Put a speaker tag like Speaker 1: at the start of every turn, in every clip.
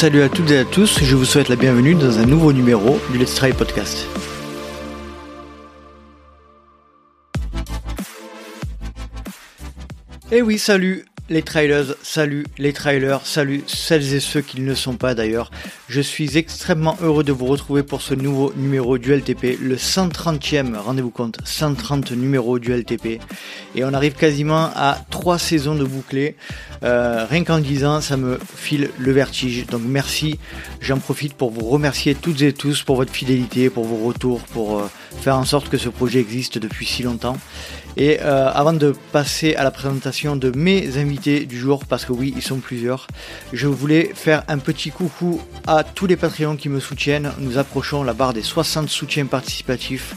Speaker 1: salut à toutes et à tous, je vous souhaite la bienvenue dans un nouveau numéro du Let's Try Podcast. Eh oui, salut les trailers, salut les trailers, salut celles et ceux qui ne le sont pas d'ailleurs. Je suis extrêmement heureux de vous retrouver pour ce nouveau numéro du LTP, le 130e, rendez-vous compte, 130 numéros du LTP. Et on arrive quasiment à trois saisons de bouclés. Euh, rien qu'en disant, ça me file le vertige. Donc merci, j'en profite pour vous remercier toutes et tous pour votre fidélité, pour vos retours, pour euh, faire en sorte que ce projet existe depuis si longtemps. Et euh, avant de passer à la présentation de mes invités du jour, parce que oui, ils sont plusieurs, je voulais faire un petit coucou à tous les Patreons qui me soutiennent. Nous approchons la barre des 60 soutiens participatifs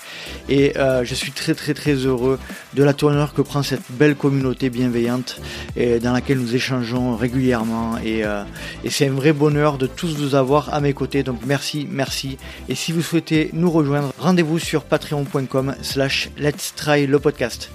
Speaker 1: et euh, je suis très très très heureux de la tournure que prend cette belle communauté bienveillante et dans laquelle nous échangeons régulièrement. Et, euh, et c'est un vrai bonheur de tous vous avoir à mes côtés. Donc merci, merci. Et si vous souhaitez nous rejoindre, rendez-vous sur patreon.com slash let's try le podcast.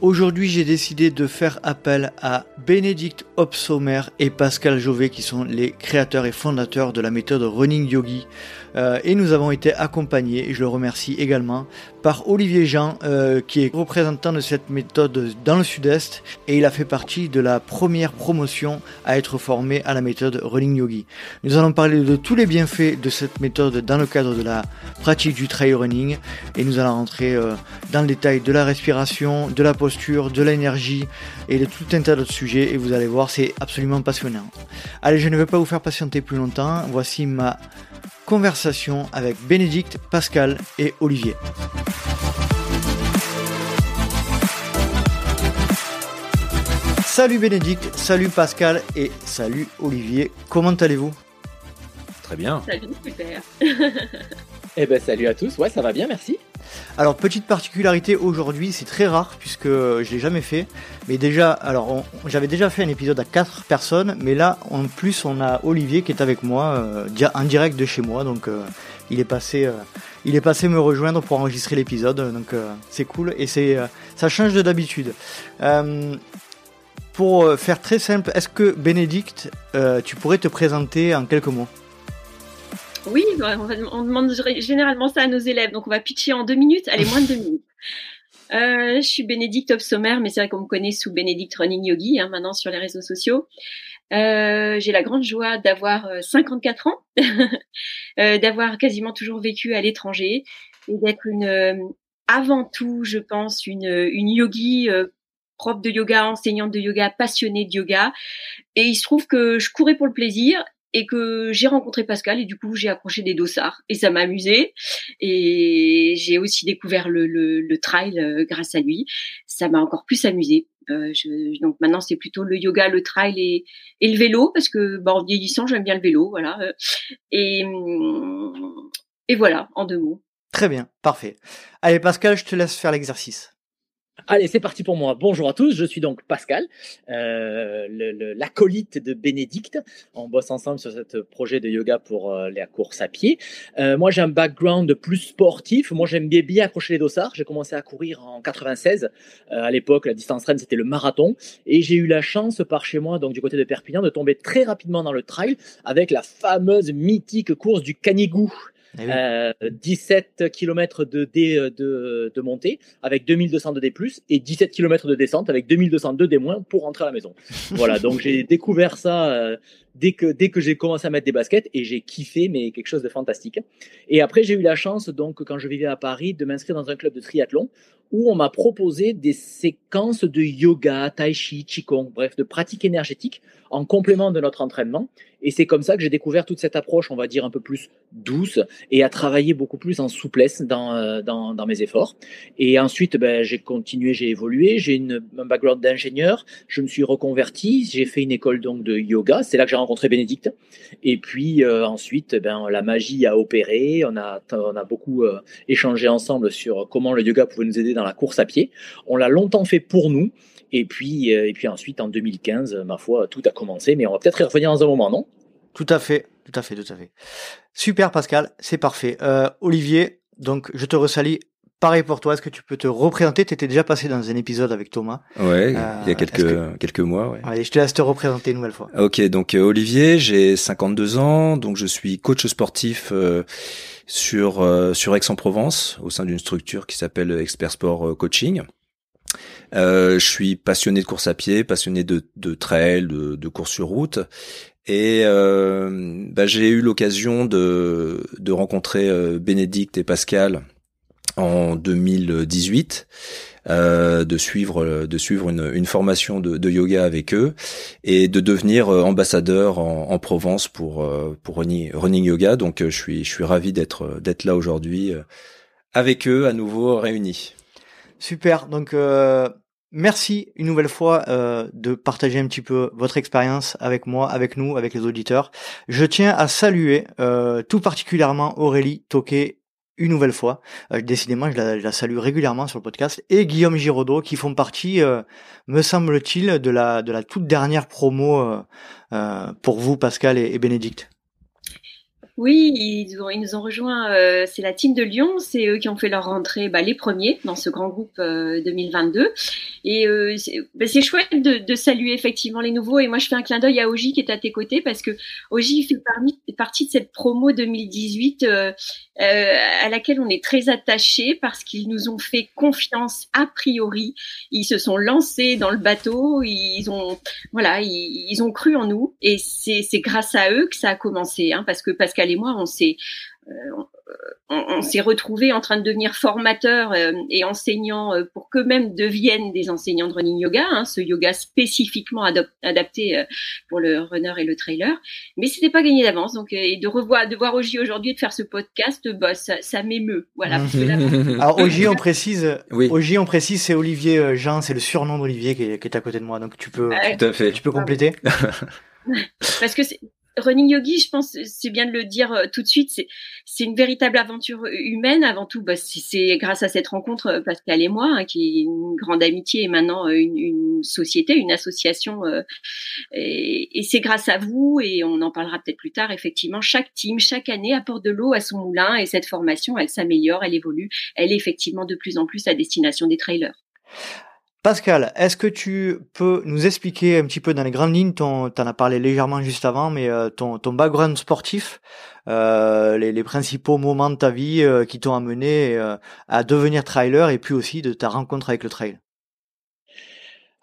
Speaker 1: Aujourd'hui, j'ai décidé de faire appel à Bénédicte Hopsomer et Pascal Jovet, qui sont les créateurs et fondateurs de la méthode Running Yogi. Euh, et nous avons été accompagnés, et je le remercie également, par Olivier Jean, euh, qui est représentant de cette méthode dans le sud-est, et il a fait partie de la première promotion à être formé à la méthode Running Yogi. Nous allons parler de tous les bienfaits de cette méthode dans le cadre de la pratique du trail running, et nous allons rentrer euh, dans le détail de la respiration, de la posture, de l'énergie, et de tout un tas d'autres sujets, et vous allez voir, c'est absolument passionnant. Allez, je ne vais pas vous faire patienter plus longtemps, voici ma conversation avec Bénédicte, Pascal et Olivier. Salut Bénédicte, salut Pascal et salut Olivier. Comment allez-vous?
Speaker 2: Très bien.
Speaker 3: Salut, super.
Speaker 2: eh ben salut à tous. Ouais, ça va bien, merci.
Speaker 1: Alors petite particularité aujourd'hui, c'est très rare puisque je l'ai jamais fait. Mais déjà, alors j'avais déjà fait un épisode à 4 personnes, mais là en plus on a Olivier qui est avec moi euh, en direct de chez moi, donc euh, il est passé, euh, il est passé me rejoindre pour enregistrer l'épisode, donc c'est cool et c'est, ça change de d'habitude. pour faire très simple, est-ce que Bénédicte, tu pourrais te présenter en quelques mots?
Speaker 3: Oui, on, demande généralement ça à nos élèves, donc on va pitcher en deux minutes. Allez, moins de deux minutes. Euh, je suis Bénédicte Sommer, mais c'est vrai qu'on me connaît sous Bénédicte Running Yogi hein, maintenant sur les réseaux sociaux. Euh, j'ai la grande joie d'avoir 54 euh, ans, d'avoir quasiment toujours vécu à l'étranger et d'être une, avant tout, je pense, une, une yogi prof de yoga, enseignante de yoga, passionnée de yoga. Et il se trouve que je courais pour le plaisir et que j'ai rencontré Pascal et du coup j'ai accroché des dossards et ça m'a amusé et j'ai aussi découvert le, le, le trail euh, grâce à lui. Ça m'a encore plus amusé. Euh, je, donc maintenant c'est plutôt le yoga, le trail et, et le vélo parce que bah, en vieillissant j'aime bien le vélo, voilà. Et, et voilà en deux mots.
Speaker 1: Très bien, parfait. Allez Pascal, je te laisse faire l'exercice.
Speaker 2: Allez, c'est parti pour moi. Bonjour à tous, je suis donc Pascal, euh, l'acolyte de Bénédicte. On bosse ensemble sur ce projet de yoga pour euh, la course à pied. Euh, moi, j'ai un background plus sportif. Moi, j'aime bien, bien accrocher les dossards. J'ai commencé à courir en 96. Euh, à l'époque, la distance reine, c'était le marathon. Et j'ai eu la chance, par chez moi, donc du côté de Perpignan, de tomber très rapidement dans le trail avec la fameuse mythique course du Canigou. 17 eh km de, D, euh, de, de, montée avec 2200 de D+, et 17 km de descente avec 2202 D- pour rentrer à la maison. voilà, donc j'ai découvert ça euh, dès que, dès que j'ai commencé à mettre des baskets et j'ai kiffé, mais quelque chose de fantastique. Et après, j'ai eu la chance, donc, quand je vivais à Paris, de m'inscrire dans un club de triathlon où on m'a proposé des séquences de yoga, tai chi, qigong, bref, de pratiques énergétiques en complément de notre entraînement. Et c'est comme ça que j'ai découvert toute cette approche, on va dire, un peu plus douce et à travailler beaucoup plus en souplesse dans, euh, dans, dans mes efforts. Et ensuite, ben, j'ai continué, j'ai évolué, j'ai un background d'ingénieur, je me suis reconverti, j'ai fait une école donc de yoga, c'est là que j'ai rencontré Bénédicte. Et puis euh, ensuite, ben, la magie a opéré, on a, on a beaucoup euh, échangé ensemble sur comment le yoga pouvait nous aider dans la course à pied. On l'a longtemps fait pour nous. Et puis, euh, et puis ensuite, en 2015, ma foi, tout a commencé, mais on va peut-être y revenir dans un moment, non?
Speaker 1: Tout à fait, tout à fait, tout à fait. Super Pascal, c'est parfait. Olivier, donc je te resalis pareil pour toi. Est-ce que tu peux te représenter? Tu étais déjà passé dans un épisode avec Thomas.
Speaker 4: Ouais, il y a quelques quelques mois. Ouais.
Speaker 1: Allez, je te laisse te représenter une nouvelle fois.
Speaker 4: Ok, donc Olivier, j'ai 52 ans, donc je suis coach sportif sur sur Aix-en-Provence au sein d'une structure qui s'appelle Expert Sport Coaching. Euh, je suis passionné de course à pied, passionné de, de trail, de, de course sur route. Et euh, bah, j'ai eu l'occasion de, de rencontrer euh, Bénédicte et Pascal en 2018, euh, de suivre de suivre une, une formation de, de, yoga avec eux et de devenir euh, ambassadeur en, en Provence pour pour running, running, yoga. Donc je suis je suis ravi d'être d'être là aujourd'hui avec eux à nouveau réunis.
Speaker 1: Super. Donc, euh, merci une nouvelle fois euh, de partager un petit peu votre expérience avec moi, avec nous, avec les auditeurs. Je tiens à saluer euh, tout particulièrement Aurélie Toquet une nouvelle fois. décidément, je la, salue régulièrement sur le podcast. Et Guillaume Giraudot, qui font partie, me semble-t-il, de la, de la toute dernière promo pour vous, Pascal et Bénédicte.
Speaker 3: Oui, ils, nous ont rejoint. Euh, c'est la team de Lyon. C'est eux qui ont fait leur rentrée, bah, les premiers dans ce grand groupe 2022. Euh, et euh, bah, c'est chouette de, saluer effectivement les nouveaux. Et moi, je fais un clin d'œil à Oji qui est à tes côtés parce que Oji fait partie de cette promo 2018 à laquelle on est très attaché parce qu'ils nous ont fait confiance a priori. Ils se sont lancés dans le bateau. Ils ont, voilà, ils ont cru en nous. Et c'est grâce à eux que ça a commencé, hein, parce que Pascal et moi, on s'est euh, on, s'est retrouvés en train de devenir formateurs euh, et enseignants euh, pour qu'eux-mêmes deviennent des enseignants de running yoga, hein, ce yoga spécifiquement adapté pour le runner et le trailer. Mais c'était pas gagné d'avance, donc et de revoir, de voir Oji aujourd'hui et de faire ce podcast, bah ça, ça m'émeut. Voilà.
Speaker 1: Alors Oji, on précise, oui. Oji, on précise, c'est Olivier Jean, c'est le surnom d'Olivier qui, est à côté de moi, donc tu peux,
Speaker 4: Tout à fait.
Speaker 1: tu peux compléter.
Speaker 3: Parce que c'est Running Yogi, je pense, c'est bien de le dire euh, tout de suite, c'est une véritable aventure humaine. Avant tout, bah, c'est grâce à cette rencontre, euh, Pascal et moi, hein, qui est une grande amitié et maintenant euh, une, société, une association. et, et c'est grâce à vous, et on en parlera peut-être plus tard, effectivement, chaque team, chaque année apporte de l'eau à son moulin et cette formation, elle s'améliore, elle évolue, elle est effectivement de plus en plus à destination des trailers.
Speaker 1: Pascal, est-ce que tu peux nous expliquer un petit peu dans les grandes lignes, ton, en as parlé légèrement juste avant, mais euh, ton, background sportif, euh, les, principaux moments de ta vie euh, qui t'ont amené à devenir trailer et puis aussi de ta rencontre avec le trail?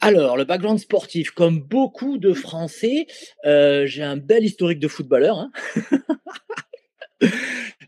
Speaker 2: Alors, le background sportif, comme beaucoup de Français, j'ai un bel historique de footballeur. Hein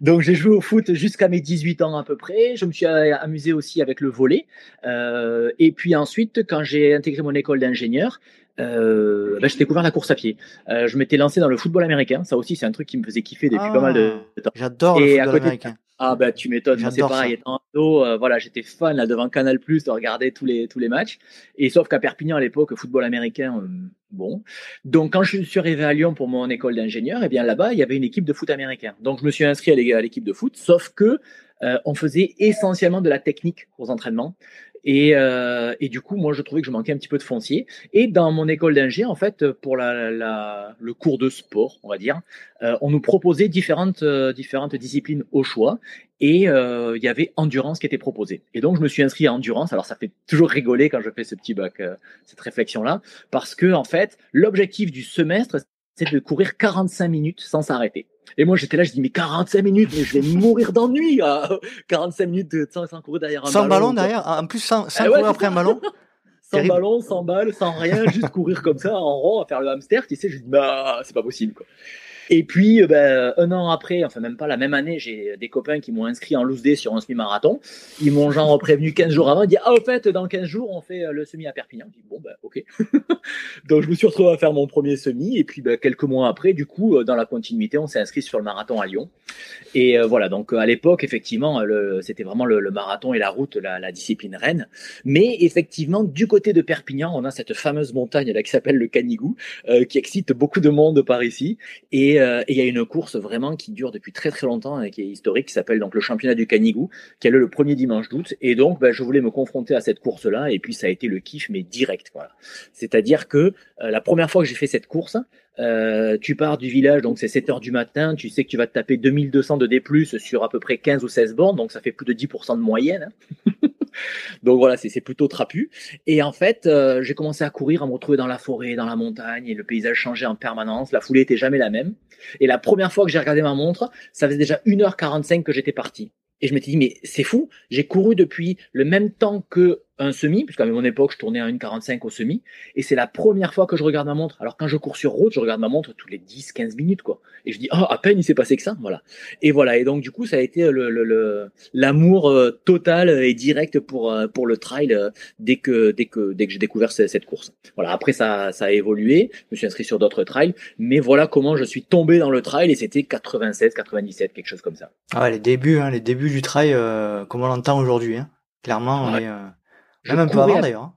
Speaker 2: Donc j'ai joué au foot jusqu'à mes 18 ans à peu près. Je me suis amusé aussi avec le volet. Euh, et puis ensuite, quand j'ai intégré mon école d'ingénieur, euh, ben, j'ai découvert la course à pied. Euh, je m'étais lancé dans le football américain. Ça aussi, c'est un truc qui me faisait kiffer depuis pas mal de
Speaker 1: ah, temps. J'adore le football américain.
Speaker 2: Ah bah tu m'étonnes, c'est pareil. Étant ado, euh, voilà, j'étais fan là devant Canal Plus de regarder tous les tous les matchs. Et sauf qu'à Perpignan à l'époque, football américain, euh, bon. Donc quand je suis arrivé à Lyon pour mon école d'ingénieur, et eh bien là-bas il y avait une équipe de foot américain. Donc je me suis inscrit à l'équipe de foot, sauf que euh, on faisait essentiellement de la technique aux entraînements. Et, euh, et, du coup, moi, je trouvais que je manquais un petit peu de foncier. Et dans mon école d'ingé, en fait, pour le cours de sport, on va dire, euh, on nous proposait différentes, euh, différentes disciplines au choix. Et il y avait endurance qui était proposée. Et donc, je me suis inscrit à endurance. Alors, ça fait toujours rigoler quand je fais ce petit bac, cette réflexion-là, parce que en fait, l'objectif du semestre, c'est de courir 45 minutes sans s'arrêter. Et moi, j'étais là, je dis, mais 45 minutes, mais je vais mourir d'ennui. 45 minutes sans, sans, courir derrière un
Speaker 1: sans
Speaker 2: ballon.
Speaker 1: ballon derrière, en plus sans, sans eh courir après un ballon.
Speaker 2: sans ballon, sans balle, sans rien, juste courir comme ça en rond à faire le hamster, tu sais, je dis, bah, c'est pas possible, quoi. Et puis, euh, ben, un an après, enfin même pas la même année, j'ai des copains qui m'ont inscrit en loose day sur un semi-marathon. Ils m'ont genre prévenu 15 jours avant. Ils disent, ah, au fait, dans 15 jours, on fait euh, le semi à Perpignan. Je dis, bon, ben, ok. Donc, je me suis retrouvé à faire mon premier semi. Et puis, ben, quelques mois après, du coup, euh, dans la continuité, on s'est inscrit sur le marathon à Lyon. Et voilà, donc à l'époque, effectivement, c'était vraiment le, le, marathon et la route, la, la, discipline reine. Mais effectivement, du côté de Perpignan, on a cette fameuse montagne là qui s'appelle le Canigou, qui excite beaucoup de monde par ici. Et euh, et il y a une course vraiment qui dure depuis très très longtemps et qui est historique, qui s'appelle donc le championnat du Canigou, qui a lieu le premier dimanche d'août. Et donc, bah, je voulais me confronter à cette course-là, et puis ça a été le kiff, mais direct. C'est-à-dire que euh, la première fois que j'ai fait cette course, euh, tu pars du village, donc c'est 7 heures du matin, tu sais que tu vas te taper 2000 2200 de D+, sur à peu près 15 ou 16 bornes, donc ça fait plus de 10% de moyenne. Hein. donc voilà, c'est plutôt trapu. Et en fait, euh, j'ai commencé à courir, à me retrouver dans la forêt, dans la montagne, et le paysage changeait en permanence. La foulée était jamais la même. Et la première fois que j'ai regardé ma montre, ça faisait déjà 1h45 que j'étais parti. Et je m'étais dit, mais c'est fou, j'ai couru depuis le même temps que un semi, puisqu'à mon époque, je tournais à 1,45 au semi, et c'est la première fois que je regarde ma montre. Alors quand je cours sur route, je regarde ma montre tous les 10, 15 minutes, quoi. Et je dis, oh, à peine il s'est passé que ça, voilà. Et voilà, et donc du coup, ça a été le, le, l'amour euh, total et direct pour, euh, pour le trail euh, dès que, dès que, dès que j'ai découvert cette, course. Voilà, après ça, ça a évolué, je me suis inscrit sur d'autres trails, mais voilà comment je suis tombé dans le trail, et c'était 96, 97, quelque chose comme ça.
Speaker 1: Ah ouais, les débuts, hein, les débuts du trail, comme on l'entend aujourd'hui, hein. Clairement, on est, même un peu avant d'ailleurs. Hein.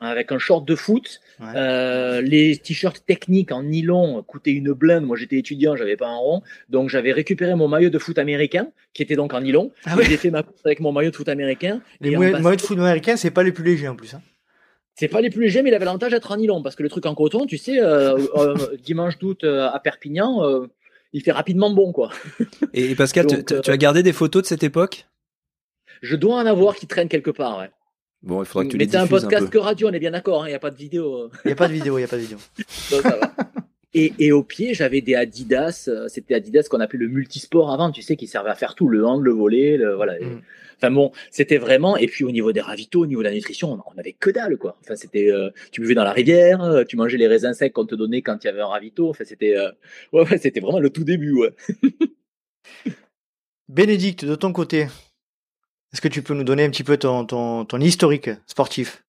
Speaker 2: Avec un short de foot, euh, les t-shirts techniques en nylon coûtaient une blinde. Moi, j'étais étudiant, j'avais pas un rond, donc j'avais récupéré mon maillot de foot américain, qui était donc en nylon. Ah J'ai fait ma course avec mon maillot de foot américain.
Speaker 1: Les maillots de foot américain, c'est pas les plus légers en plus. Hein.
Speaker 2: C'est pas les plus légers, mais il avait l'avantage d'être en nylon, parce que le truc en coton, tu sais, euh, euh, dimanche d'août à Perpignan, il fait rapidement bon, quoi.
Speaker 4: Et Pascal, tu, as gardé des photos de cette époque?
Speaker 2: Je dois en avoir qui traînent quelque part, ouais.
Speaker 4: Bon, il faudra que tu
Speaker 2: Mais c'est un podcast que radio, on est bien d'accord, il hein, n'y a pas de vidéo.
Speaker 1: Il n'y a pas de vidéo, il n'y a pas de vidéo.
Speaker 2: Et, et, au pied, j'avais des Adidas. Euh, c'était Adidas qu'on appelait le multisport avant, tu sais, qui servait à faire tout, le hand, le volet, le, voilà. Mm. Enfin bon, c'était vraiment. Et puis au niveau des ravitaux, au niveau de la nutrition, on, avait que dalle, quoi. Enfin, c'était, euh, tu buvais dans la rivière, euh, tu mangeais les raisins secs qu'on te donnait quand il y avait un ravito. Enfin, c'était, ouais, ouais, c'était vraiment le tout début, ouais.
Speaker 1: Bénédicte, de ton côté, est-ce que tu peux nous donner un petit peu ton, historique sportif?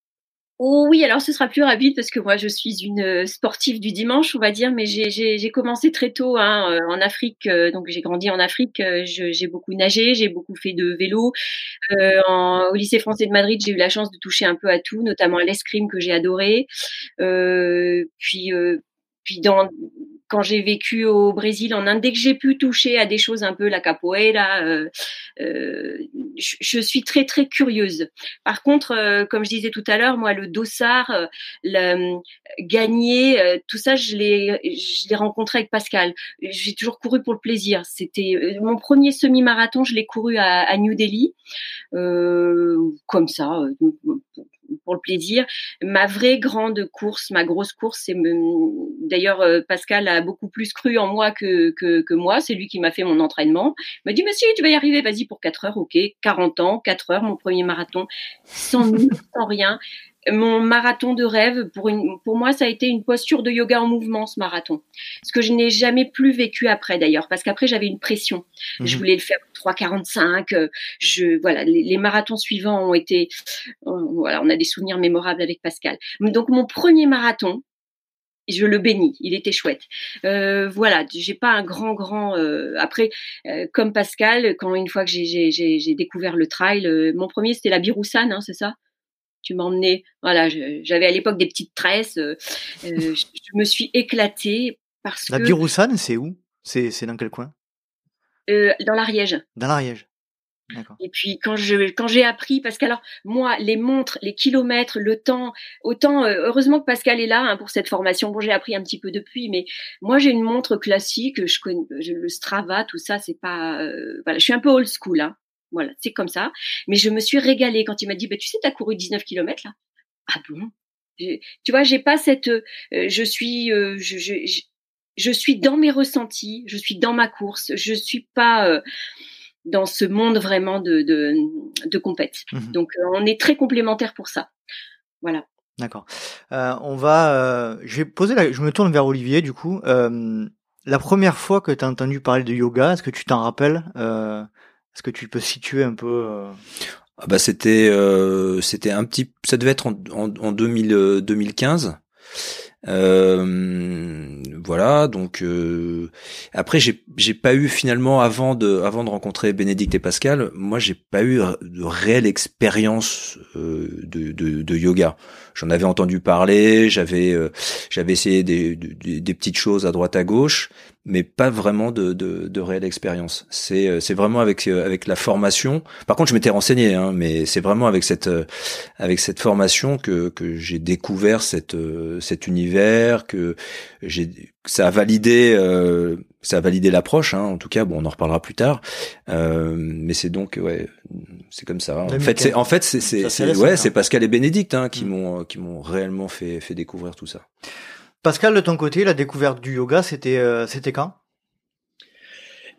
Speaker 3: Oh oui, alors ce sera plus rapide parce que moi je suis une euh, sportive du dimanche, on va dire, mais j'ai commencé très tôt hein, euh, en Afrique, euh, donc j'ai grandi en Afrique, j'ai beaucoup nagé, j'ai beaucoup fait de vélo. au lycée français de Madrid, j'ai eu la chance de toucher un peu à tout, notamment à l'escrime que j'ai adoré. puis puis dans quand j'ai vécu au Brésil, en Inde, dès que j'ai pu toucher à des choses un peu la capoeira, euh, euh, je, suis très très curieuse. Par contre, euh, comme je disais tout à l'heure, moi le dossard, le, gagner, tout ça, je l'ai je l'ai rencontré avec Pascal. J'ai toujours couru pour le plaisir. C'était mon premier semi-marathon, je l'ai couru à, à New Delhi, comme ça, pour le plaisir. Ma vraie grande course, ma grosse course, c'est d'ailleurs euh, Pascal a beaucoup plus cru en moi que, que, que moi. C'est lui qui m'a fait mon entraînement. Il m'a dit, mais si, tu vas y arriver, vas-y pour 4 heures, ok. 40 ans, 4 heures, mon premier marathon, sans, sans rien mon marathon de rêve, pour, une, pour moi, ça a été une posture de yoga en mouvement, ce marathon. Ce que je n'ai jamais plus vécu après, d'ailleurs, parce qu'après, j'avais une pression. Je mhm. voulais le faire 3,45. Euh, je, voilà, les, marathons suivants ont été, euh, voilà, on a des souvenirs mémorables avec Pascal. Donc, mon premier marathon, je le bénis, il était chouette. Euh, voilà, j'ai pas un grand grand. Euh, après, comme Pascal, quand une fois que j'ai découvert le trail, mon premier c'était la Biroussane, hein, c'est ça? Tu m'emmenais. Voilà, j'avais à l'époque des petites tresses. Euh, euh, je, me suis éclatée parce
Speaker 1: la
Speaker 3: que.
Speaker 1: La Biroussane, c'est où? C'est dans quel coin?
Speaker 3: Euh, Dans l'Ariège.
Speaker 1: Dans l'Ariège.
Speaker 3: Et puis quand je quand j'ai appris parce qu'alors moi les montres, les kilomètres, le temps, autant heureusement que Pascal est là hein, pour cette formation. Bon j'ai appris un petit peu depuis, mais moi j'ai une montre classique, je connais le Strava, tout ça c'est pas voilà, je suis un peu old school hein. Voilà, c'est comme ça. Mais je me suis régalée quand il m'a dit, bah, tu sais, tu as couru 19 km là. Ah bon? Tu vois, j'ai pas cette... Euh, je suis... Euh, je, je, je, suis dans mes ressentis, je suis dans ma course, je suis pas... Euh, dans ce monde vraiment de, de, de compète. Mmh Donc, on est très complémentaires pour ça. Voilà.
Speaker 1: D'accord. on va, je vais poser la, je me tourne vers Olivier du coup. la première fois que tu as entendu parler de yoga, est-ce que tu t'en rappelles? Est-ce que tu peux situer un peu euh...
Speaker 4: ah bah c'était euh, c'était un petit ça devait être en, en, en 2000, 2015 euh, voilà, donc euh, après j'ai j'ai pas eu finalement avant de avant de rencontrer Bénédicte et Pascal, moi j'ai pas eu de réelle expérience euh, de, de, de yoga. J'en avais entendu parler, j'avais euh, j'avais essayé des, des, des petites choses à droite à gauche, mais pas vraiment de, de, de réelle expérience. C'est euh, c'est vraiment avec euh, avec la formation. Par contre, je m'étais renseigné, hein, mais c'est vraiment avec cette euh, avec cette formation que que j'ai découvert cette cet univers, que j'ai ça a validé euh, ça a validé l'approche. Hein, en tout cas, bon, on en reparlera plus tard. Euh, mais c'est donc ouais, c'est comme ça. En fait, c'est en fait c'est c'est ouais, c'est Pascal et Bénédicte hein, qui mm. m'ont qui m'ont réellement fait fait découvrir tout ça.
Speaker 1: Pascal, de ton côté, la découverte du yoga, c'était euh, c'était quand?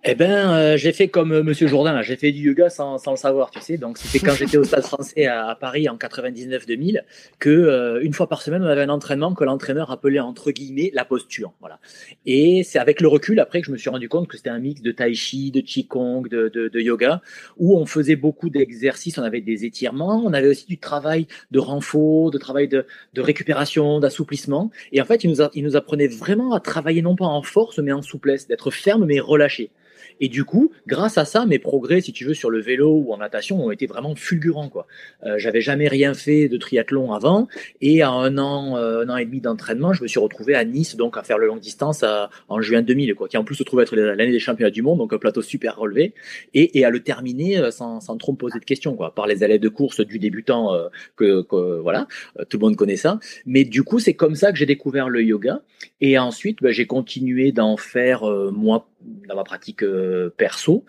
Speaker 2: Eh ben, euh, j'ai fait comme euh, Monsieur Jourdain, j'ai fait du yoga sans, sans, le savoir, tu sais. Donc, c'était quand j'étais au Stade Français à, Paris en 99-2000 que euh, une fois par semaine, on avait un entraînement que l'entraîneur appelait entre guillemets la posture, voilà. Et c'est avec le recul après que je me suis rendu compte que c'était un mix de tai chi, de qigong, de, de, de yoga, où on faisait beaucoup d'exercices, on avait des étirements, on avait aussi du travail de renfort, de travail de, de récupération, d'assouplissement. Et en fait, il nous, a, il nous apprenait vraiment à travailler non pas en force, mais en souplesse, d'être ferme mais relâché. Et du coup, grâce à ça, mes progrès, si tu veux, sur le vélo ou en natation ont été vraiment fulgurants. Quoi. Euh, j'avais jamais rien fait de triathlon avant, et à un an, euh, un an et demi d'entraînement, je me suis retrouvé à Nice, donc à faire le long distance en juin 2000, quoi, qui en plus se trouve être l'année des championnats du monde, donc un plateau super relevé, et, et à le terminer euh, sans, sans trop me poser de questions, quoi, par les allées de course du débutant euh, que, que, voilà, tout le monde connaît ça. Mais du coup, c'est comme ça que j'ai découvert le yoga, et ensuite, bah, j'ai continué d'en faire moi dans ma pratique euh, perso.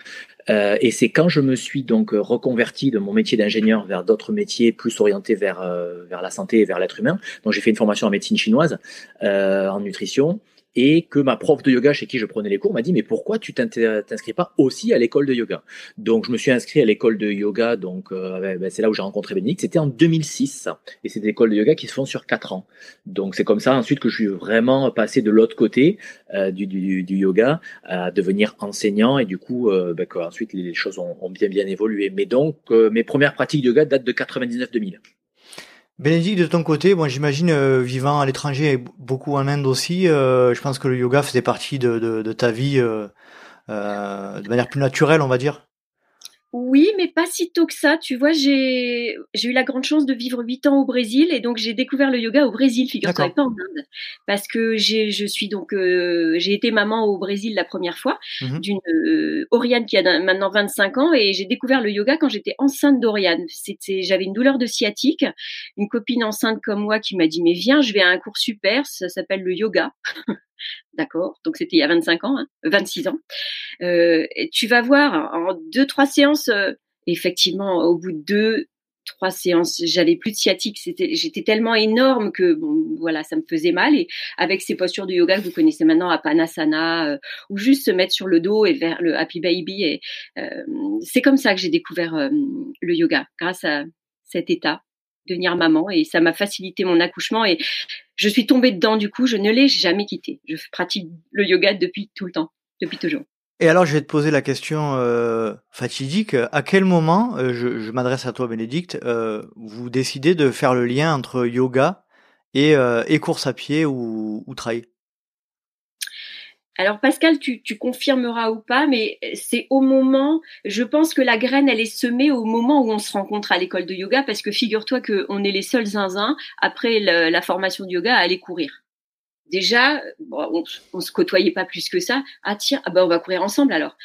Speaker 2: Euh, et c'est quand je me suis donc reconverti de mon métier d'ingénieur vers d'autres métiers plus orientés vers euh, vers la santé et vers l'être humain. Donc j'ai fait une formation en médecine chinoise, en nutrition et que ma prof de yoga chez qui je prenais les cours m'a dit mais pourquoi tu t'inscris pas aussi à l'école de yoga? Donc je me suis inscrit à l'école de yoga, donc euh, ben, c'est là où j'ai rencontré Bénédicte. C'était en 2006 et c'est des écoles de yoga qui se font sur quatre ans. Donc c'est comme ça ensuite que je suis vraiment passé de l'autre côté euh, du, yoga à devenir enseignant et du coup euh, ben, ensuite les choses ont, ont, bien bien évolué. Mais donc mes premières pratiques de yoga datent de 99-2000.
Speaker 1: Bénédicte, de ton côté, bon, j'imagine euh, vivant à l'étranger et beaucoup en Inde aussi, euh, je pense que le yoga faisait partie de, ta vie euh de manière plus naturelle, on va dire.
Speaker 3: Oui, mais pas si tôt que ça. Tu vois, j'ai eu la grande chance de vivre huit ans au Brésil et donc j'ai découvert le yoga au Brésil, figure-toi, pas en Inde, parce que j'ai je suis donc euh, j'ai été maman au Brésil la première fois mmh d'une euh, Oriane qui a maintenant 25 ans et j'ai découvert le yoga quand j'étais enceinte d'Oriane. C'était j'avais une douleur de sciatique, une copine enceinte comme moi qui m'a dit mais viens, je vais à un cours super, ça s'appelle le yoga. D'accord Donc c'était il y a 25 ans, hein, 26 ans. Euh, tu vas voir en deux, trois séances, euh, effectivement, au bout de deux, trois séances, j'avais plus de sciatique. C'était, j'étais tellement énorme que voilà, ça me faisait mal. Et avec ces postures de yoga que vous connaissez maintenant, Apanasana, euh, ou juste se mettre sur le dos et vers le Happy Baby, et euh, c'est comme ça que j'ai découvert euh, le yoga, grâce à cet état devenir maman et ça m'a facilité mon accouchement et je suis tombée dedans du coup, je ne l'ai jamais quitté. Je pratique le yoga depuis tout le temps, depuis toujours.
Speaker 1: Et alors, je vais te poser la question euh, fatidique. À quel moment, euh, je, m'adresse à toi, Bénédicte, euh, vous décidez de faire le lien entre yoga et, et course à pied ou, ou trail?
Speaker 3: Alors Pascal, tu, tu, confirmeras ou pas, mais c'est au moment, je pense que la graine, elle est semée au moment où on se rencontre à l'école de yoga, parce que figure-toi qu'on est les seuls zinzins, après la formation de yoga, à aller courir. Déjà, on, on se côtoyait pas plus que ça. Ah tiens, ah ben on va courir ensemble alors.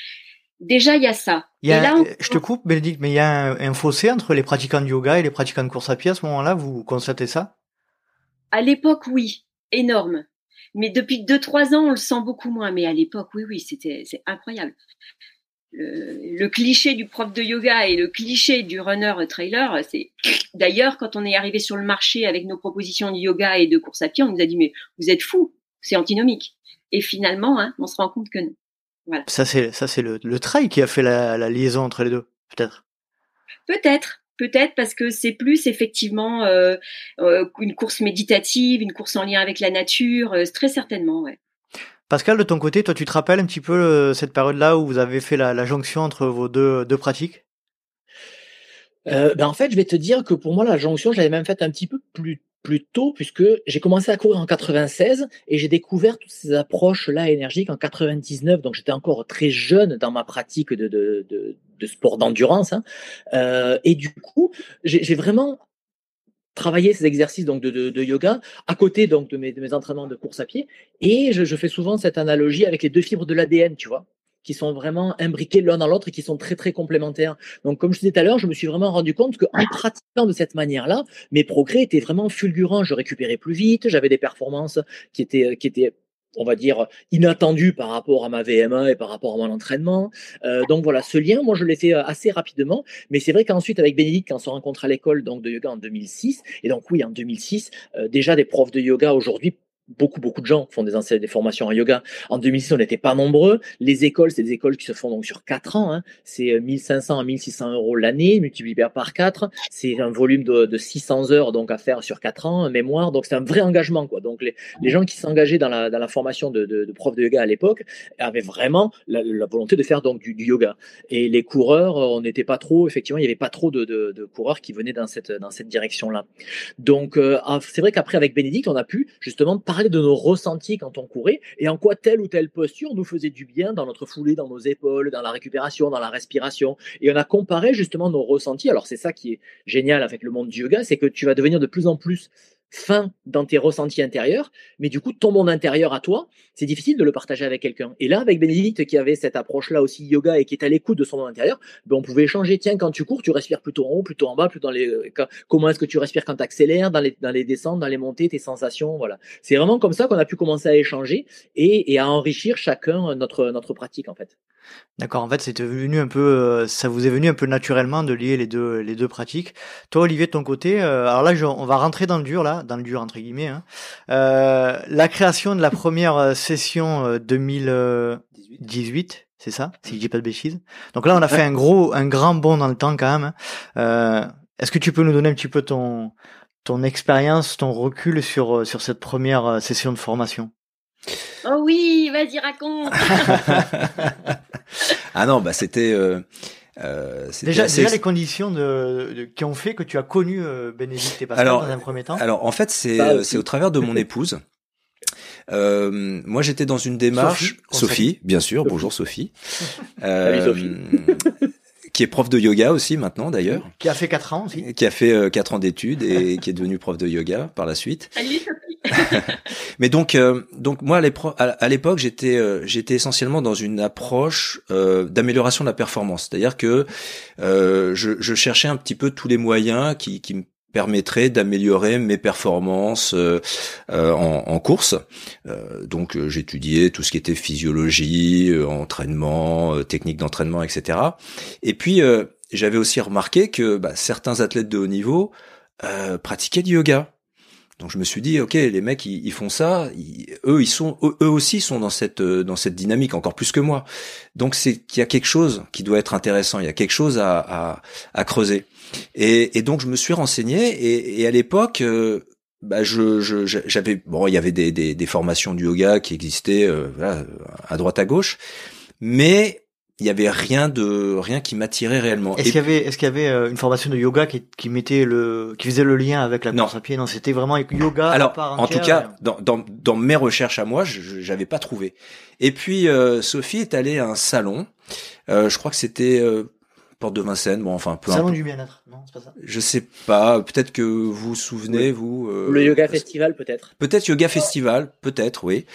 Speaker 3: Déjà, il y a ça.
Speaker 1: et là, Je te coupe, Bénédicte, mais il y a un, un, fossé entre les pratiquants de yoga et les pratiquants de course à pied à ce moment-là, vous constatez ça?
Speaker 3: À l'époque, oui, énorme. Mais depuis deux trois ans, on le sent beaucoup moins. Mais à l'époque, oui, oui, c'était c'est incroyable. Le, le, cliché du prof de yoga et le cliché du runner trailer, c'est d'ailleurs quand on est arrivé sur le marché avec nos propositions de yoga et de course à pied, on nous a dit mais vous êtes fous, c'est antinomique. Et finalement, hein, on se rend compte que non. Voilà.
Speaker 1: Ça c'est ça c'est le, le trail qui a fait la, la liaison entre les deux, peut-être?
Speaker 3: Peut-être, Peut-être parce que c'est plus effectivement euh, euh, une course méditative, une course en lien avec la nature, euh, très certainement, ouais.
Speaker 1: Pascal, de ton côté, toi, tu te rappelles un petit peu euh, cette période-là où vous avez fait la, la, jonction entre vos deux, deux pratiques?
Speaker 2: Euh, ben en fait, je vais te dire que pour moi, la jonction, je l'avais même faite un petit peu plus plus tôt puisque j'ai commencé à courir en 96 et j'ai découvert toutes ces approches là énergiques en 99 donc j'étais encore très jeune dans ma pratique de, de, de, de sport d'endurance hein. euh, et du coup j'ai vraiment travailler ces exercices donc de, de, yoga à côté donc de mes, de mes, entraînements de course à pied. Et je, je fais souvent cette analogie avec les deux fibres de l'ADN, tu vois qui sont vraiment imbriqués l'un dans l'autre et qui sont très très complémentaires. Donc comme je disais tout à l'heure, je me suis vraiment rendu compte qu'en pratiquant de cette manière-là, mes progrès étaient vraiment fulgurants. Je récupérais plus vite, j'avais des performances qui étaient qui étaient on va dire, inattendu par rapport à ma VMA et par rapport à mon entraînement. Euh, donc voilà, ce lien, moi, je l'ai fait euh, assez rapidement. Mais c'est vrai qu'ensuite, avec Bénédicte, quand on se rencontre à l'école donc de yoga en 2006, et donc oui, en 2006, euh, déjà des profs de yoga aujourd'hui beaucoup, beaucoup de gens font des, formations en yoga. En 2006, on n'était pas nombreux. Les écoles, c'est des écoles qui se font donc sur 4 ans. Hein. C'est 1500 à 1600 euros l'année, multiplié par 4. C'est un volume de, de, 600 heures donc à faire sur 4 ans, mémoire. Donc c'est un vrai engagement. quoi. Donc les, gens qui s'engageaient dans la, formation de, de, de prof de yoga à l'époque avaient vraiment la, volonté de faire donc du, yoga. Et les coureurs, on n'était pas trop, effectivement, il n'y avait pas trop de, coureurs qui venaient dans cette, dans cette direction-là. Donc euh, ah, c'est vrai qu'après, avec Bénédicte, on a pu justement parler de nos ressentis quand on courait et en quoi telle ou telle posture nous faisait du bien dans notre foulée, dans nos épaules, dans la récupération, dans la respiration. Et on a comparé justement nos ressentis. Alors c'est ça qui est génial avec le monde du yoga, c'est que tu vas devenir de plus en plus fin dans tes ressentis intérieurs, mais du coup, ton monde intérieur à toi, c'est difficile de le partager avec quelqu'un. Et là, avec Bénédicte, qui avait cette approche-là aussi yoga et qui est à l'écoute de son monde intérieur, ben, on pouvait échanger. Tiens, quand tu cours, tu respires plutôt en haut, plutôt en bas, plutôt dans les, euh, comment est-ce que tu respires quand tu accélères, dans les, dans les descentes, dans les montées, tes sensations, voilà. C'est vraiment comme ça qu'on a pu commencer à échanger et, et à enrichir chacun notre, notre pratique, en fait.
Speaker 1: D'accord. En fait, c'était venu un peu, euh, ça vous est venu un peu naturellement de lier les deux, les deux pratiques. Toi, Olivier, de ton côté, euh, alors là, on va rentrer dans le dur, là, dans le dur entre guillemets. Hein. Euh, la création de la première session 2018, c'est ça, si je dis pas de bêtises. Donc là, on a fait un gros, un grand bond dans le temps quand même. Hein. Est-ce que tu peux nous donner un petit peu ton, ton expérience, ton recul sur sur cette première session de formation?
Speaker 3: Oh oui, vas-y, raconte.
Speaker 4: ah non, bah c'était. Euh,
Speaker 1: euh, déjà, déjà les conditions de, qui ont fait que tu as connu euh, Bénédicte et Pascal
Speaker 4: alors,
Speaker 1: dans un premier temps.
Speaker 4: Alors en fait, c'est euh, c'est au travers de mon épouse. Euh, moi, j'étais dans une démarche. Sophie, bien sûr. Bonjour Sophie.
Speaker 2: Euh, Sophie.
Speaker 4: qui est prof de yoga aussi maintenant d'ailleurs.
Speaker 1: Qui a fait 4 ans aussi.
Speaker 4: Qui a fait euh, 4 ans d'études et qui est devenu prof de yoga par la suite.
Speaker 3: Salut Sophie.
Speaker 4: Mais donc, euh, donc moi à l'époque, j'étais, euh, j'étais essentiellement dans une approche euh, d'amélioration de la performance, c'est-à-dire que je, je, cherchais un petit peu tous les moyens qui, qui me permettraient d'améliorer mes performances en, en, course. donc j'étudiais tout ce qui était physiologie, entraînement, technique d'entraînement, etc. Et puis j'avais aussi remarqué que bah, certains athlètes de haut niveau pratiquaient du yoga. Donc je me suis dit, ok, les mecs, ils, font ça, eux, ils sont, eux, aussi sont dans cette euh, dans cette dynamique encore plus que moi. Donc c'est qu'il y a quelque chose qui doit être intéressant, il y a quelque chose à à, à creuser. Et, donc je me suis renseigné et, et à l'époque. Euh, bah je j'avais bon il y avait des, des, des, formations du yoga qui existaient euh, voilà, à droite à gauche mais il y avait rien de rien qui m'attirait réellement.
Speaker 1: Est-ce qu'il y avait est-ce qu'il y avait euh, une formation de yoga qui, qui mettait le qui faisait le lien avec la course à pied? Non, c'était vraiment yoga.
Speaker 4: Alors, en tout cas, dans, dans, dans mes recherches à moi, je j'avais pas trouvé. Et puis euh, Sophie est allée à un salon. Euh, je crois que c'était euh, Porte de Vincennes. Bon, enfin, peu
Speaker 1: Salon du bien-être, non, c'est pas ça?
Speaker 4: Je sais pas. Peut-être que vous vous souvenez, vous.
Speaker 2: le yoga festival, peut-être.
Speaker 4: Peut-être yoga festival, peut-être, oui.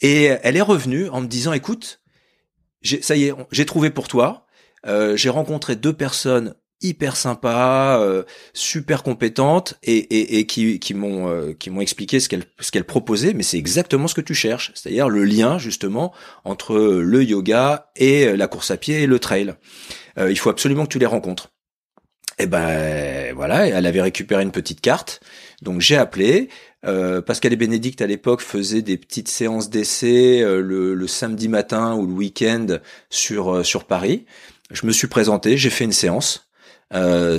Speaker 4: Et elle est revenue en me disant, écoute ça y est, j'ai trouvé pour toi. Euh, j'ai rencontré deux personnes hyper sympas, euh, super compétentes et, euh, qui m'ont expliqué ce qu'elles ce qu'elles proposaient, mais c'est exactement ce que tu cherches, c'est-à-dire le lien justement entre le yoga et la course à pied et le trail. Il faut absolument que tu les rencontres. Et eh ben voilà, elle avait récupéré une petite carte, donc j'ai appelé. Euh, Pascal et Bénédicte à l'époque faisaient des petites séances d'essai euh, le, samedi matin ou le week-end sur euh, sur Paris. Je me suis présenté, j'ai fait une séance.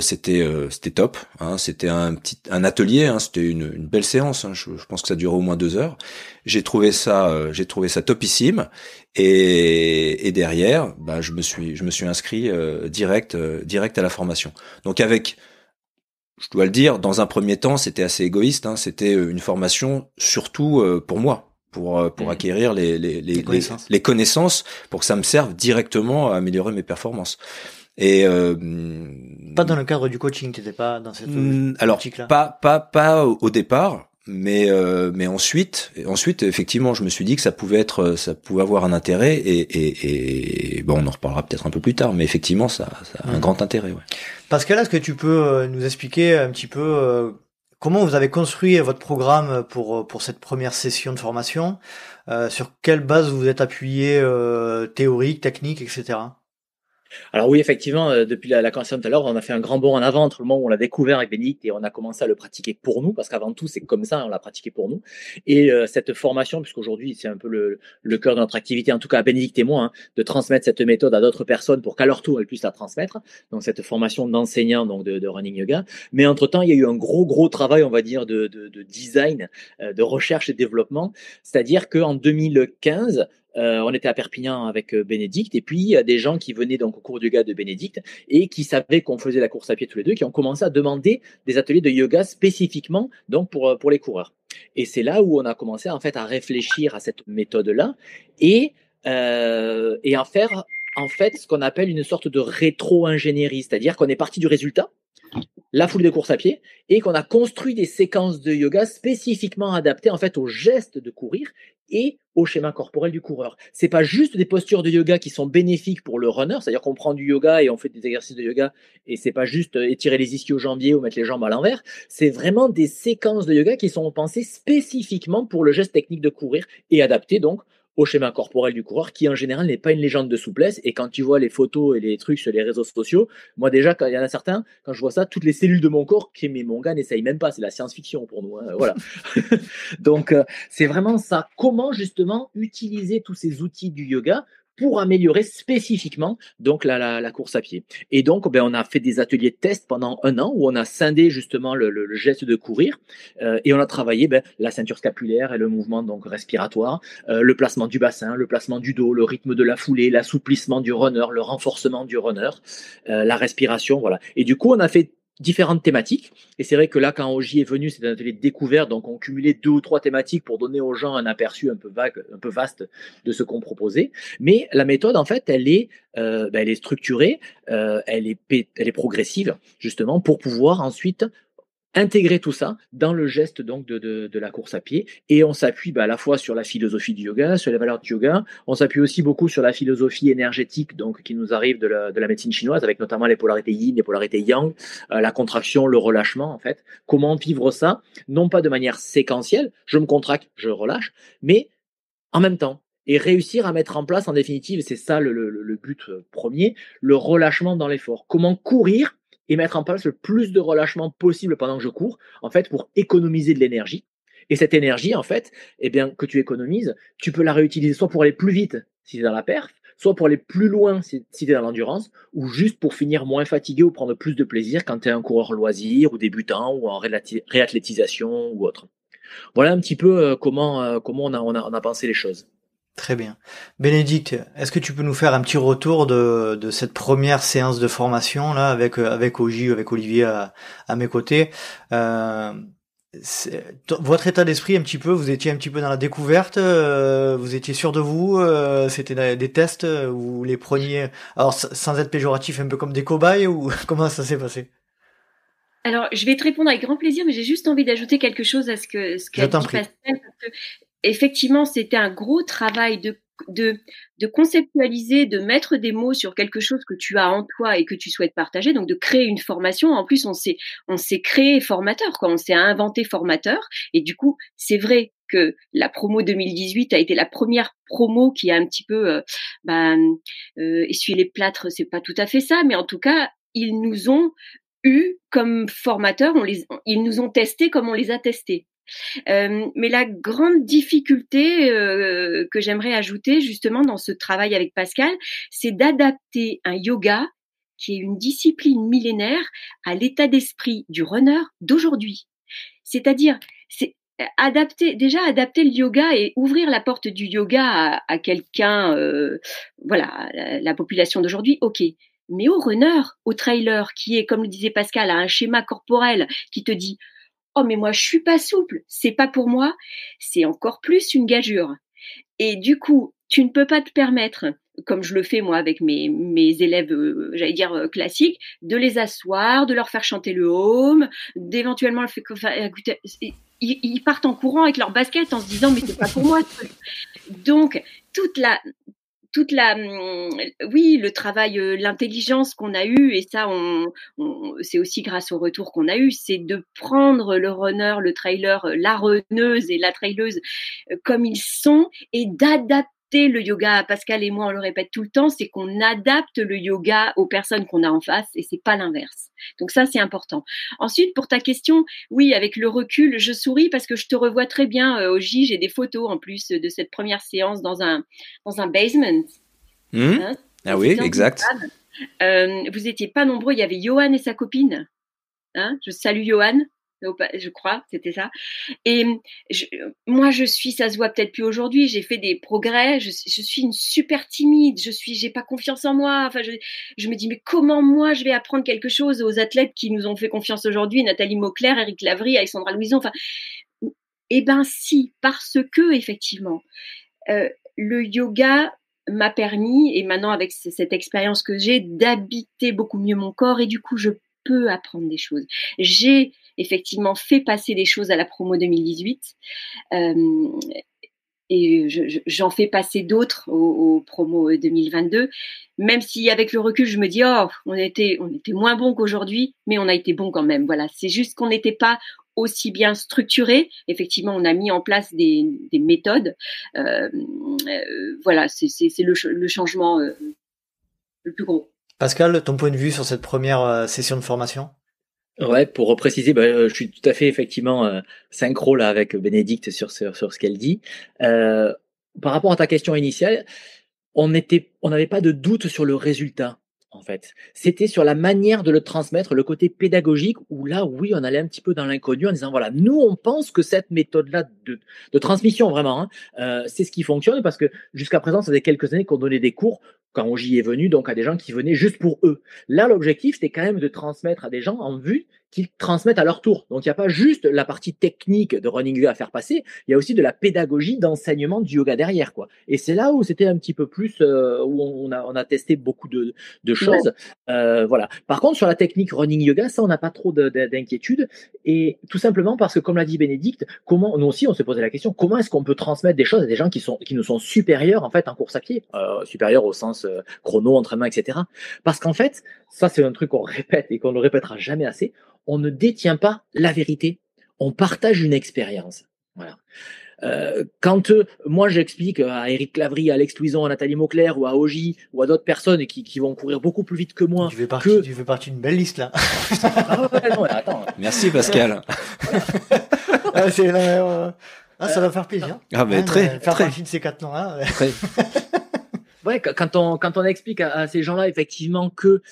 Speaker 4: c'était c'était top. Hein, c'était un petit un atelier. Hein, c'était une, une, belle séance. Hein, je, pense que ça durait au moins deux heures. J'ai trouvé ça j'ai trouvé ça topissime. Et, et derrière, bah, je me suis je me suis inscrit direct direct à la formation. Donc avec je dois le dire, dans un premier temps, c'était assez égoïste. Hein, c'était euh, une formation surtout euh, pour moi, pour euh, pour mmh. acquérir les les, les, les, connaissances. pour que ça me serve directement à améliorer mes performances. Et
Speaker 1: pas dans le cadre du coaching, t'étais pas dans cette
Speaker 4: mm, alors là pas pas pas au départ, mais euh, mais ensuite ensuite effectivement je me suis dit que ça pouvait être ça pouvait avoir un intérêt et et, et bon on en reparlera peut-être un peu plus tard mais effectivement ça, ça a un grand intérêt ouais.
Speaker 1: Pascal est-ce que tu peux euh, nous expliquer un petit peu euh, comment vous avez construit votre programme pour pour cette première session de formation? Sur quelle base vous êtes appuyé théorique technique etc
Speaker 2: alors oui, effectivement, euh, depuis la, la conversation tout à l'heure, on a fait un grand bond en avant entre le moment où on l'a découvert avec Bénédicte et on a commencé à le pratiquer pour nous, parce qu'avant tout, c'est comme ça, on l'a pratiqué pour nous. Et euh, cette formation, puisqu'aujourd'hui, c'est un peu le, le, cœur de notre activité, en tout cas Bénédicte et moi, hein, de transmettre cette méthode à d'autres personnes pour qu'à leur tour, elles puissent la transmettre. Donc cette formation d'enseignant donc de, de, running yoga. Mais entre-temps, il y a eu un gros, gros travail, on va dire, de, de, de design, euh, de recherche et développement. C'est-à-dire qu'en 2015, euh, on était à Perpignan avec euh, Bénédicte, et puis il y a des gens qui venaient donc au cours de yoga de Bénédicte et qui savaient qu'on faisait la course à pied tous les deux, qui ont commencé à demander des ateliers de yoga spécifiquement donc pour, euh, pour les coureurs. Et c'est là où on a commencé en fait à réfléchir à cette méthode-là et, et en faire en fait ce qu'on appelle une sorte de rétro-ingénierie, c'est-à-dire qu'on est parti du résultat, la foule de course à pied, et qu'on a construit des séquences de yoga spécifiquement adaptées en fait au geste de courir et au schéma corporel du coureur. C'est pas juste des postures de yoga qui sont bénéfiques pour le runner, c'est-à-dire qu'on prend du yoga et on fait des exercices de yoga et c'est pas juste étirer les ischios-jambiers ou mettre les jambes à l'envers, c'est vraiment des séquences de yoga qui sont pensées spécifiquement pour le geste technique de courir et adaptées donc au schéma corporel du coureur, qui en général n'est pas une légende de souplesse. Et quand tu vois les photos et les trucs sur les réseaux sociaux, moi déjà, quand il y en a certains, quand je vois ça, toutes les cellules de mon corps, qui mais mon gars n'essaye même pas, c'est la science-fiction pour nous. Hein, voilà. Donc euh, c'est vraiment ça. Comment justement utiliser tous ces outils du yoga pour améliorer spécifiquement donc la, la, course à pied. Et donc, ben, on a fait des ateliers de test pendant un an où on a scindé justement le, le, geste de courir euh, et on a travaillé ben, la ceinture scapulaire et le mouvement donc respiratoire, euh, le placement du bassin, le placement du dos, le rythme de la foulée, l'assouplissement du runner, le renforcement du runner, euh, la respiration, voilà. Et du coup, on a fait différentes thématiques. Et c'est vrai que là, quand OJ est venu, c'était un atelier de découverte, donc on cumulait deux ou trois thématiques pour donner aux gens un aperçu un peu vague, un peu vaste de ce qu'on proposait. Mais la méthode, en fait, elle est, euh, ben, elle est structurée, euh, elle est, elle est progressive, justement, pour pouvoir ensuite intégrer tout ça dans le geste donc de, de, la course à pied et on s'appuie bah, à la fois sur la philosophie du yoga, sur les valeurs du yoga, on s'appuie aussi beaucoup sur la philosophie énergétique donc qui nous arrive de la, de la médecine chinoise avec notamment les polarités yin, les polarités yang, euh, la contraction, le relâchement en fait. Comment vivre ça? Non pas de manière séquentielle, je me contracte, je relâche, mais en même temps et réussir à mettre en place en définitive, c'est ça le, le, le but euh, premier, le relâchement dans l'effort. Comment courir et mettre en place le plus de relâchement possible pendant que je cours, en fait, pour économiser de l'énergie. Et cette énergie, en fait, eh bien, que tu économises, tu peux la réutiliser soit pour aller plus vite si tu es dans la perf, soit pour aller plus loin si, tu es dans l'endurance, ou juste pour finir moins fatigué ou prendre plus de plaisir quand tu es un coureur loisir ou débutant ou en réathlétisation ou autre. Voilà un petit peu euh, comment, euh, on a pensé les choses.
Speaker 1: Très bien. Bénédicte, est-ce que tu peux nous faire un petit retour de, de cette première séance de formation là avec euh, avec Oji, avec Olivier à, à mes côtés? Euh, Votre état d'esprit un petit peu, vous étiez un petit peu dans la découverte, euh, vous étiez sûr de vous, euh, c'était des tests, vous les preniez, alors sans être péjoratif, un peu comme des cobayes ou comment ça s'est passé?
Speaker 3: Alors, je vais te répondre avec grand plaisir, mais j'ai juste envie d'ajouter quelque chose à ce que ce qu'a dit Pascal, parce effectivement, c'était un gros travail de, de, de, conceptualiser, de mettre des mots sur quelque chose que tu as en toi et que tu souhaites partager, donc de créer une formation. En plus, on s'est, on s'est créé formateur, quoi. On s'est inventé formateur. Et du coup, c'est vrai que la promo 2018 a été la première promo qui a un petit peu euh, ben, euh, essuyé les plâtres. C'est pas tout à fait ça, mais en tout cas, ils nous ont eu comme formateurs, on les, ils nous ont testés comme on les a testés. Euh, mais la grande difficulté euh, que j'aimerais ajouter justement dans ce travail avec Pascal, c'est d'adapter un yoga qui est une discipline millénaire à l'état d'esprit du runner d'aujourd'hui. C'est-à-dire, c'est adapter déjà adapter le yoga et ouvrir la porte du yoga à, quelqu'un, euh, voilà, la, population d'aujourd'hui, ok. Mais au runner, au trailer, qui est, comme le disait Pascal, a un schéma corporel qui te dit oh mais moi je suis pas souple, c'est pas pour moi, c'est encore plus une gageure. Et du coup, tu ne peux pas te permettre comme je le fais moi avec mes, mes élèves, euh, j'allais dire euh, classiques, de les asseoir, de leur faire chanter le home, d'éventuellement le faire écouter. Ils, ils, partent en courant avec leur basket en se disant mais c'est pas pour moi. Donc toute la toute la, hum, oui, le travail, euh, l'intelligence qu'on a eu, et ça, on, c'est aussi grâce au retour qu'on a eu, c'est de prendre le runner, le trailer, la runneuse et la traileuse euh, comme ils sont et d'adapter le yoga, Pascal et moi on le répète tout le temps, c'est qu'on adapte le yoga aux personnes qu'on a en face et c'est pas l'inverse. Donc ça c'est important. Ensuite pour ta question, oui avec le recul, je souris parce que je te revois très bien euh, au J, j'ai des photos en plus de cette première séance dans un dans un basement.
Speaker 4: Mmh. Hein, ah oui, exact.
Speaker 3: Euh, vous étiez pas nombreux, il y avait Johan et sa copine. Hein je salue Johan je crois, c'était ça. Et moi, je suis, ça se voit peut-être plus aujourd'hui. J'ai fait des progrès. Je, suis une super timide. Je suis, j'ai pas confiance en moi. Enfin, je, me dis, mais comment moi je vais apprendre quelque chose aux athlètes qui nous ont fait confiance aujourd'hui, Nathalie Mauclair, Eric Lavry, Alexandra Louison. Enfin, eh ben si, parce que effectivement, euh, le yoga m'a permis, et maintenant avec cette expérience que j'ai, d'habiter beaucoup mieux mon corps et du coup je peux apprendre des choses. J'ai effectivement fait passer des choses à la promo 2018. Euh, et j'en fais passer d'autres au, promo 2022. Même si avec le recul, je me dis oh, on était on était moins bon qu'aujourd'hui, mais on a été bon quand même. Voilà, c'est juste qu'on n'était pas aussi bien structuré. Effectivement, on a mis en place des, des méthodes. Euh, euh, voilà, c'est le, changement le plus gros.
Speaker 1: Pascal, ton point de vue sur cette première session de formation?
Speaker 2: Ouais, pour préciser, bah, euh, je suis tout à fait effectivement euh, synchro là avec Bénédicte sur, sur, sur ce qu'elle dit. Euh, par rapport à ta question initiale, on n'était, on n'avait pas de doute sur le résultat en fait. C'était sur la manière de le transmettre, le côté pédagogique, où là, oui, on allait un petit peu dans l'inconnu en disant, voilà, nous, on pense que cette méthode-là de, de, transmission, vraiment, hein, euh, c'est ce qui fonctionne, parce que jusqu'à présent, ça faisait quelques années qu'on donnait des cours quand j'y est venu, donc à des gens qui venaient juste pour eux. Là, l'objectif, c'était quand même de transmettre à des gens en vue qu'ils transmettent à leur tour. Donc, il n'y a pas juste la partie technique de running yoga à faire passer, il y a aussi de la pédagogie d'enseignement du yoga derrière, quoi. Et c'est là où c'était un petit peu plus, euh, où on a, on a testé beaucoup de, de choses. Euh, voilà. Par contre, sur la technique running yoga, ça, on n'a pas trop d'inquiétude. Et tout simplement parce que, comme l'a dit Bénédicte, comment, nous aussi, on s'est posé la question, comment est-ce qu'on peut transmettre des choses à des gens qui sont, qui nous sont supérieurs, en fait, en course à pied, euh, supérieurs au sens euh, chrono, entraînement, etc. Parce qu'en fait, ça, c'est un truc qu'on répète et qu'on ne répétera jamais assez. On ne détient pas la vérité. On partage une expérience. Voilà. Euh, quand euh, moi j'explique à Eric Clavry, à Alex Touison, à Nathalie Mauclair ou à Oji ou à d'autres personnes qui, qui, vont courir beaucoup plus vite que moi.
Speaker 1: Tu fais partie, tu fais partie d'une belle liste là.
Speaker 4: ah non, attends. Merci Pascal.
Speaker 1: ah, c'est, euh, ah, ça va faire plaisir.
Speaker 4: Ah mais hein, très,
Speaker 1: faire
Speaker 4: très.
Speaker 1: partie de ces quatre noms. Hein,
Speaker 2: très. ouais, quand on quand on explique à, à ces gens-là effectivement que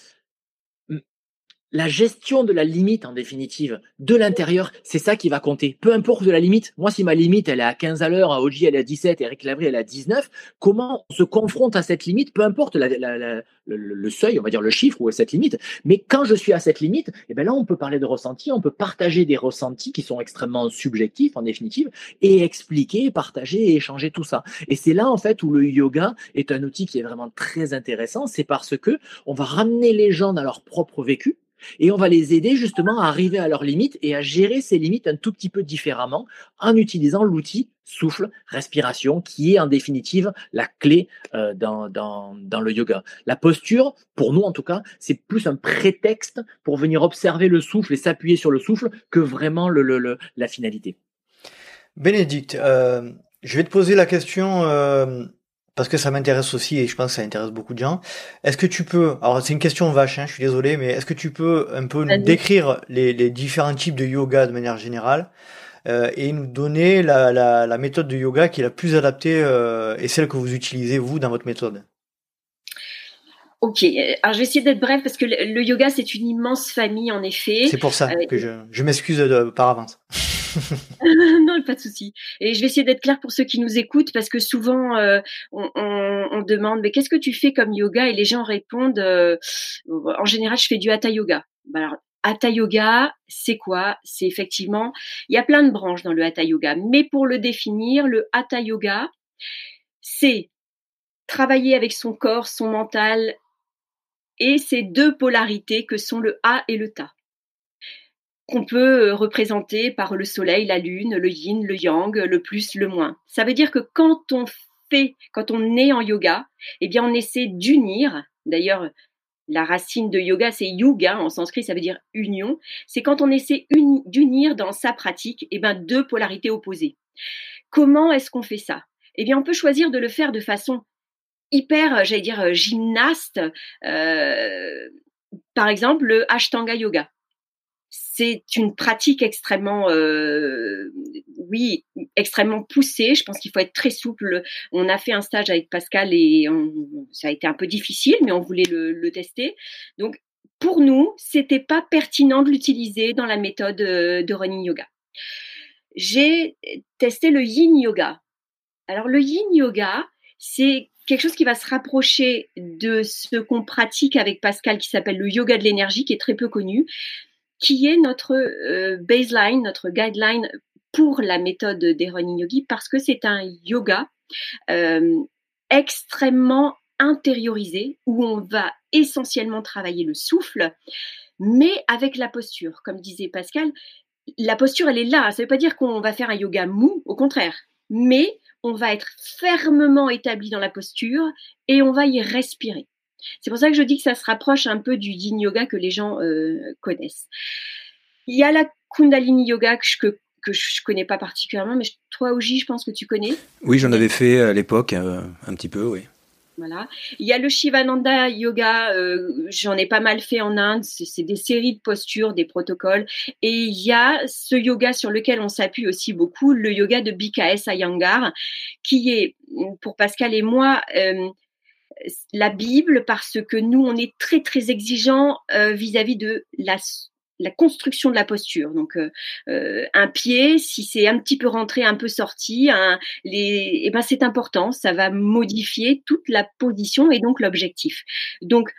Speaker 2: la gestion de la limite, en définitive, de l'intérieur, c'est ça qui va compter. Peu importe de la limite. Moi, si ma limite, elle est à 15 à l'heure, à OG, elle est à 17, Eric Lavry, elle est à 19, comment on se confronte à cette limite, peu importe le, seuil, on va dire le chiffre ou cette limite. Mais quand je suis à cette limite, eh ben là, on peut parler de ressenti, on peut partager des ressentis qui sont extrêmement subjectifs, en définitive, et expliquer, partager et échanger tout ça. Et c'est là, en fait, où le yoga est un outil qui est vraiment très intéressant. C'est parce que on va ramener les gens dans leur propre vécu et on va les aider justement à arriver à leurs limites et à gérer ces limites un tout petit peu différemment en utilisant l'outil souffle, respiration, qui est en définitive la clé euh, dans, dans, le yoga. La posture, pour nous en tout cas, c'est plus un prétexte pour venir observer le souffle et s'appuyer sur le souffle que vraiment la finalité.
Speaker 1: Bénédicte, euh, je vais te poser la question euh, parce que ça m'intéresse aussi et je pense que ça intéresse beaucoup de gens. Est-ce que tu peux, alors c'est une question vache, hein, je suis désolé, mais est-ce que tu peux un peu nous décrire les, les, différents types de yoga de manière générale euh, et nous donner la, la, la, méthode de yoga qui est la plus adaptée euh, et celle que vous utilisez vous dans votre méthode?
Speaker 3: Ok, alors je vais essayer d'être bref parce que le, yoga c'est une immense famille en effet.
Speaker 1: C'est pour ça euh, que je, je m'excuse par avance.
Speaker 3: non, pas de souci. Et je vais essayer d'être claire pour ceux qui nous écoutent parce que souvent euh, on, demande mais qu'est-ce que tu fais comme yoga? Et les gens répondent euh, en général je fais du hatha yoga. Bah, alors Hatha Yoga, c'est quoi? C'est effectivement, il y a plein de branches dans le Hatha Yoga, mais pour le définir, le Hatha Yoga, c'est travailler avec son corps, son mental et ces deux polarités que sont le A et le Ta qu'on peut euh, représenter par le soleil, la lune, le yin, le yang, le plus, le moins. Ça veut dire que quand on fait, quand on est en yoga, eh bien, on essaie d'unir. D'ailleurs, la racine de yoga, c'est yuga en sanskrit, ça veut dire union. C'est quand on essaie d'unir dans sa pratique, eh bien, deux polarités opposées. Comment est-ce qu'on fait ça? Eh bien, on peut choisir de le faire de façon hyper, j'allais dire, gymnaste. Euh, par exemple, le Ashtanga Yoga c'est une pratique extrêmement, euh, extrêmement poussée. Je pense qu'il faut être très souple. On a fait un stage avec Pascal et ça a été un peu difficile, mais on voulait le, tester. Donc, pour nous, c'était pas pertinent de l'utiliser dans la méthode euh, de running yoga. J'ai testé le yin yoga. Alors, le yin yoga, c'est quelque chose qui va se rapprocher de ce qu'on pratique avec Pascal qui s'appelle le yoga de l'énergie, qui est très peu connu qui est notre euh, baseline, notre guideline pour la méthode des running yogi parce que c'est un yoga euh, extrêmement intériorisé où on va essentiellement travailler le souffle, mais avec la posture. Comme disait Pascal, la posture, elle est là. Ça ne veut pas dire qu'on va faire un yoga mou, au contraire. Mais on va être fermement établi dans la posture et on va y respirer. C'est pour ça que je dis que ça se rapproche un peu du yin yoga que les gens euh, connaissent. Il y a la kundalini yoga que je, que, je connais pas particulièrement, mais toi, Oji, je pense que tu connais.
Speaker 4: Oui, j'en avais fait à l'époque euh, un petit peu, oui.
Speaker 3: Voilà. Il y a le Shivananda Yoga, euh, j'en ai pas mal fait en Inde, c'est des séries de postures, des protocoles. Et il y a ce yoga sur lequel on s'appuie aussi beaucoup, le yoga de BKS Iyengar, qui est, pour Pascal et moi, la Bible parce que nous, on est très, très exigeant euh, vis-à-vis de la, construction de la posture. Donc, euh, euh, un pied, si c'est un petit peu rentré, un peu sorti, les, eh ben, c'est important. Ça va modifier toute la position et donc l'objectif. Donc,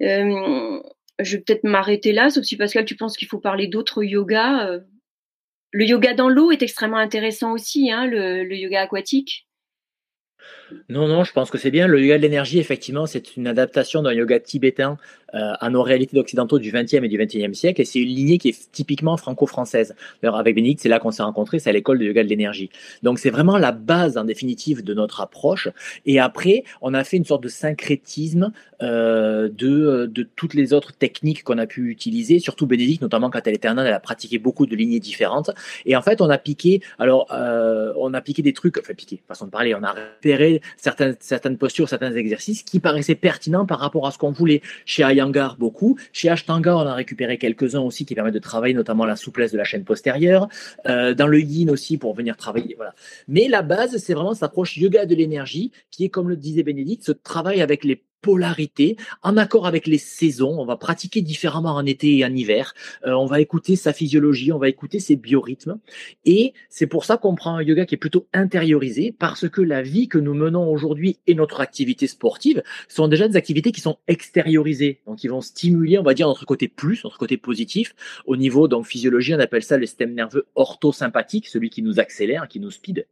Speaker 3: je vais peut-être m'arrêter là, sauf si Pascal, tu penses qu'il faut parler d'autres yogas. Le yoga dans l'eau est extrêmement intéressant aussi, hein, le yoga aquatique.
Speaker 2: Non, non, je pense que c'est bien. Le yoga de l'énergie, effectivement, c'est une adaptation d'un yoga tibétain euh, à nos réalités occidentaux du XXe et du XXIe siècle. Et c'est une lignée qui est typiquement franco-française. D'ailleurs, avec Bénédicte, c'est là qu'on s'est rencontrés, c'est à l'école de yoga de l'énergie. Donc, c'est vraiment la base, en définitive, de notre approche. Et après, on a fait une sorte de syncrétisme euh, de, de toutes les autres techniques qu'on a pu utiliser, surtout Bénédicte, notamment quand elle était en Inde, elle a pratiqué beaucoup de lignées différentes. Et en fait, on a piqué, alors, euh, on a piqué des trucs, enfin, piqué, façon de parler, on a certaines, certaines postures, certains exercices qui paraissaient pertinents par rapport à ce qu'on voulait. Chez Ayangar, beaucoup. Chez Ashtanga, on a récupéré quelques-uns aussi qui permettent de travailler notamment la souplesse de la chaîne postérieure. Euh, dans le yin aussi pour venir travailler. Voilà. Mais la base, c'est vraiment cette approche yoga de l'énergie qui est, comme le disait Bénédicte, ce travail avec les polarité, en accord avec les saisons. On va pratiquer différemment en été et en hiver. Euh, on va écouter sa physiologie, on va écouter ses biorhythmes. Et c'est pour ça qu'on prend un yoga qui est plutôt intériorisé, parce que la vie que nous menons aujourd'hui et notre activité sportive sont déjà des activités qui sont extériorisées. Donc, qui vont stimuler, on va dire, notre côté plus, notre côté positif. Au niveau, donc, physiologie, on appelle ça le système nerveux orthosympathique, celui qui nous accélère, qui nous speed.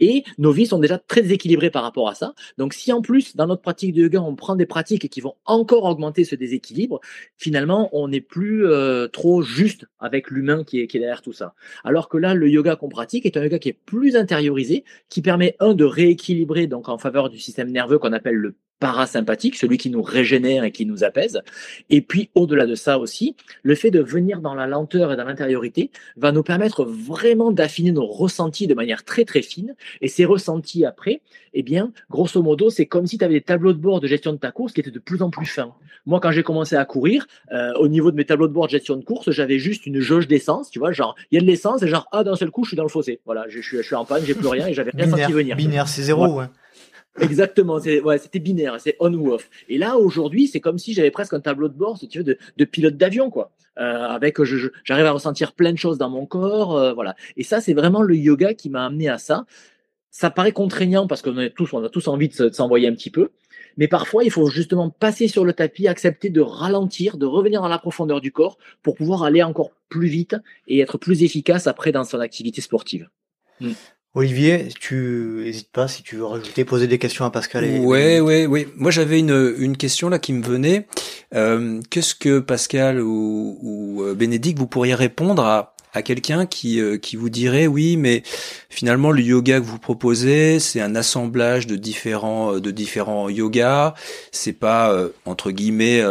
Speaker 2: Et nos vies sont déjà très équilibrées par rapport à ça. Donc, si en plus, dans notre pratique de yoga, on prendre des pratiques qui vont encore augmenter ce déséquilibre, finalement, on n'est plus euh, trop juste avec l'humain qui est, qui est derrière tout ça. Alors que là, le yoga qu'on pratique est un yoga qui est plus intériorisé, qui permet, un, de rééquilibrer donc en faveur du système nerveux qu'on appelle le parasympathique, celui qui nous régénère et qui nous apaise. Et puis, au-delà de ça aussi, le fait de venir dans la lenteur et dans l'intériorité va nous permettre vraiment d'affiner nos ressentis de manière très très fine. Et ces ressentis après, eh bien, grosso modo, c'est comme si tu avais des tableaux de bord de gestion de ta course qui étaient de plus en plus fins. Moi, quand j'ai commencé à courir, euh, au niveau de mes tableaux de bord de gestion de course, j'avais juste une jauge d'essence, tu vois, genre, il y a de l'essence et genre, ah, d'un seul coup, je suis dans le fossé. Voilà, je, je, suis en panne, j'ai plus rien et j'avais rien senti venir.
Speaker 1: Binaire, c'est zéro, ouais.
Speaker 2: Exactement, ouais, c'était binaire, c'est on ou off. Et là, aujourd'hui, c'est comme si j'avais presque un tableau de bord, si tu veux, de, de pilote d'avion, quoi. Euh, avec, j'arrive à ressentir plein de choses dans mon corps, euh, voilà. Et ça, c'est vraiment le yoga qui m'a amené à ça. Ça paraît contraignant parce qu'on tous, on a tous envie de s'envoyer un petit peu. Mais parfois, il faut justement passer sur le tapis, accepter de ralentir, de revenir dans la profondeur du corps pour pouvoir aller encore plus vite et être plus efficace après dans son activité sportive.
Speaker 1: Hmm. Olivier, tu n'hésites pas si tu veux rajouter, poser des questions à Pascal.
Speaker 4: Et... Ouais, ouais, ouais. Moi, j'avais une, une question là qui me venait. Euh, Qu'est-ce que Pascal ou, ou euh, Bénédicte, vous pourriez répondre à, à quelqu'un qui, euh, qui vous dirait oui, mais finalement le yoga que vous proposez, c'est un assemblage de différents de différents yogas. C'est pas entre guillemets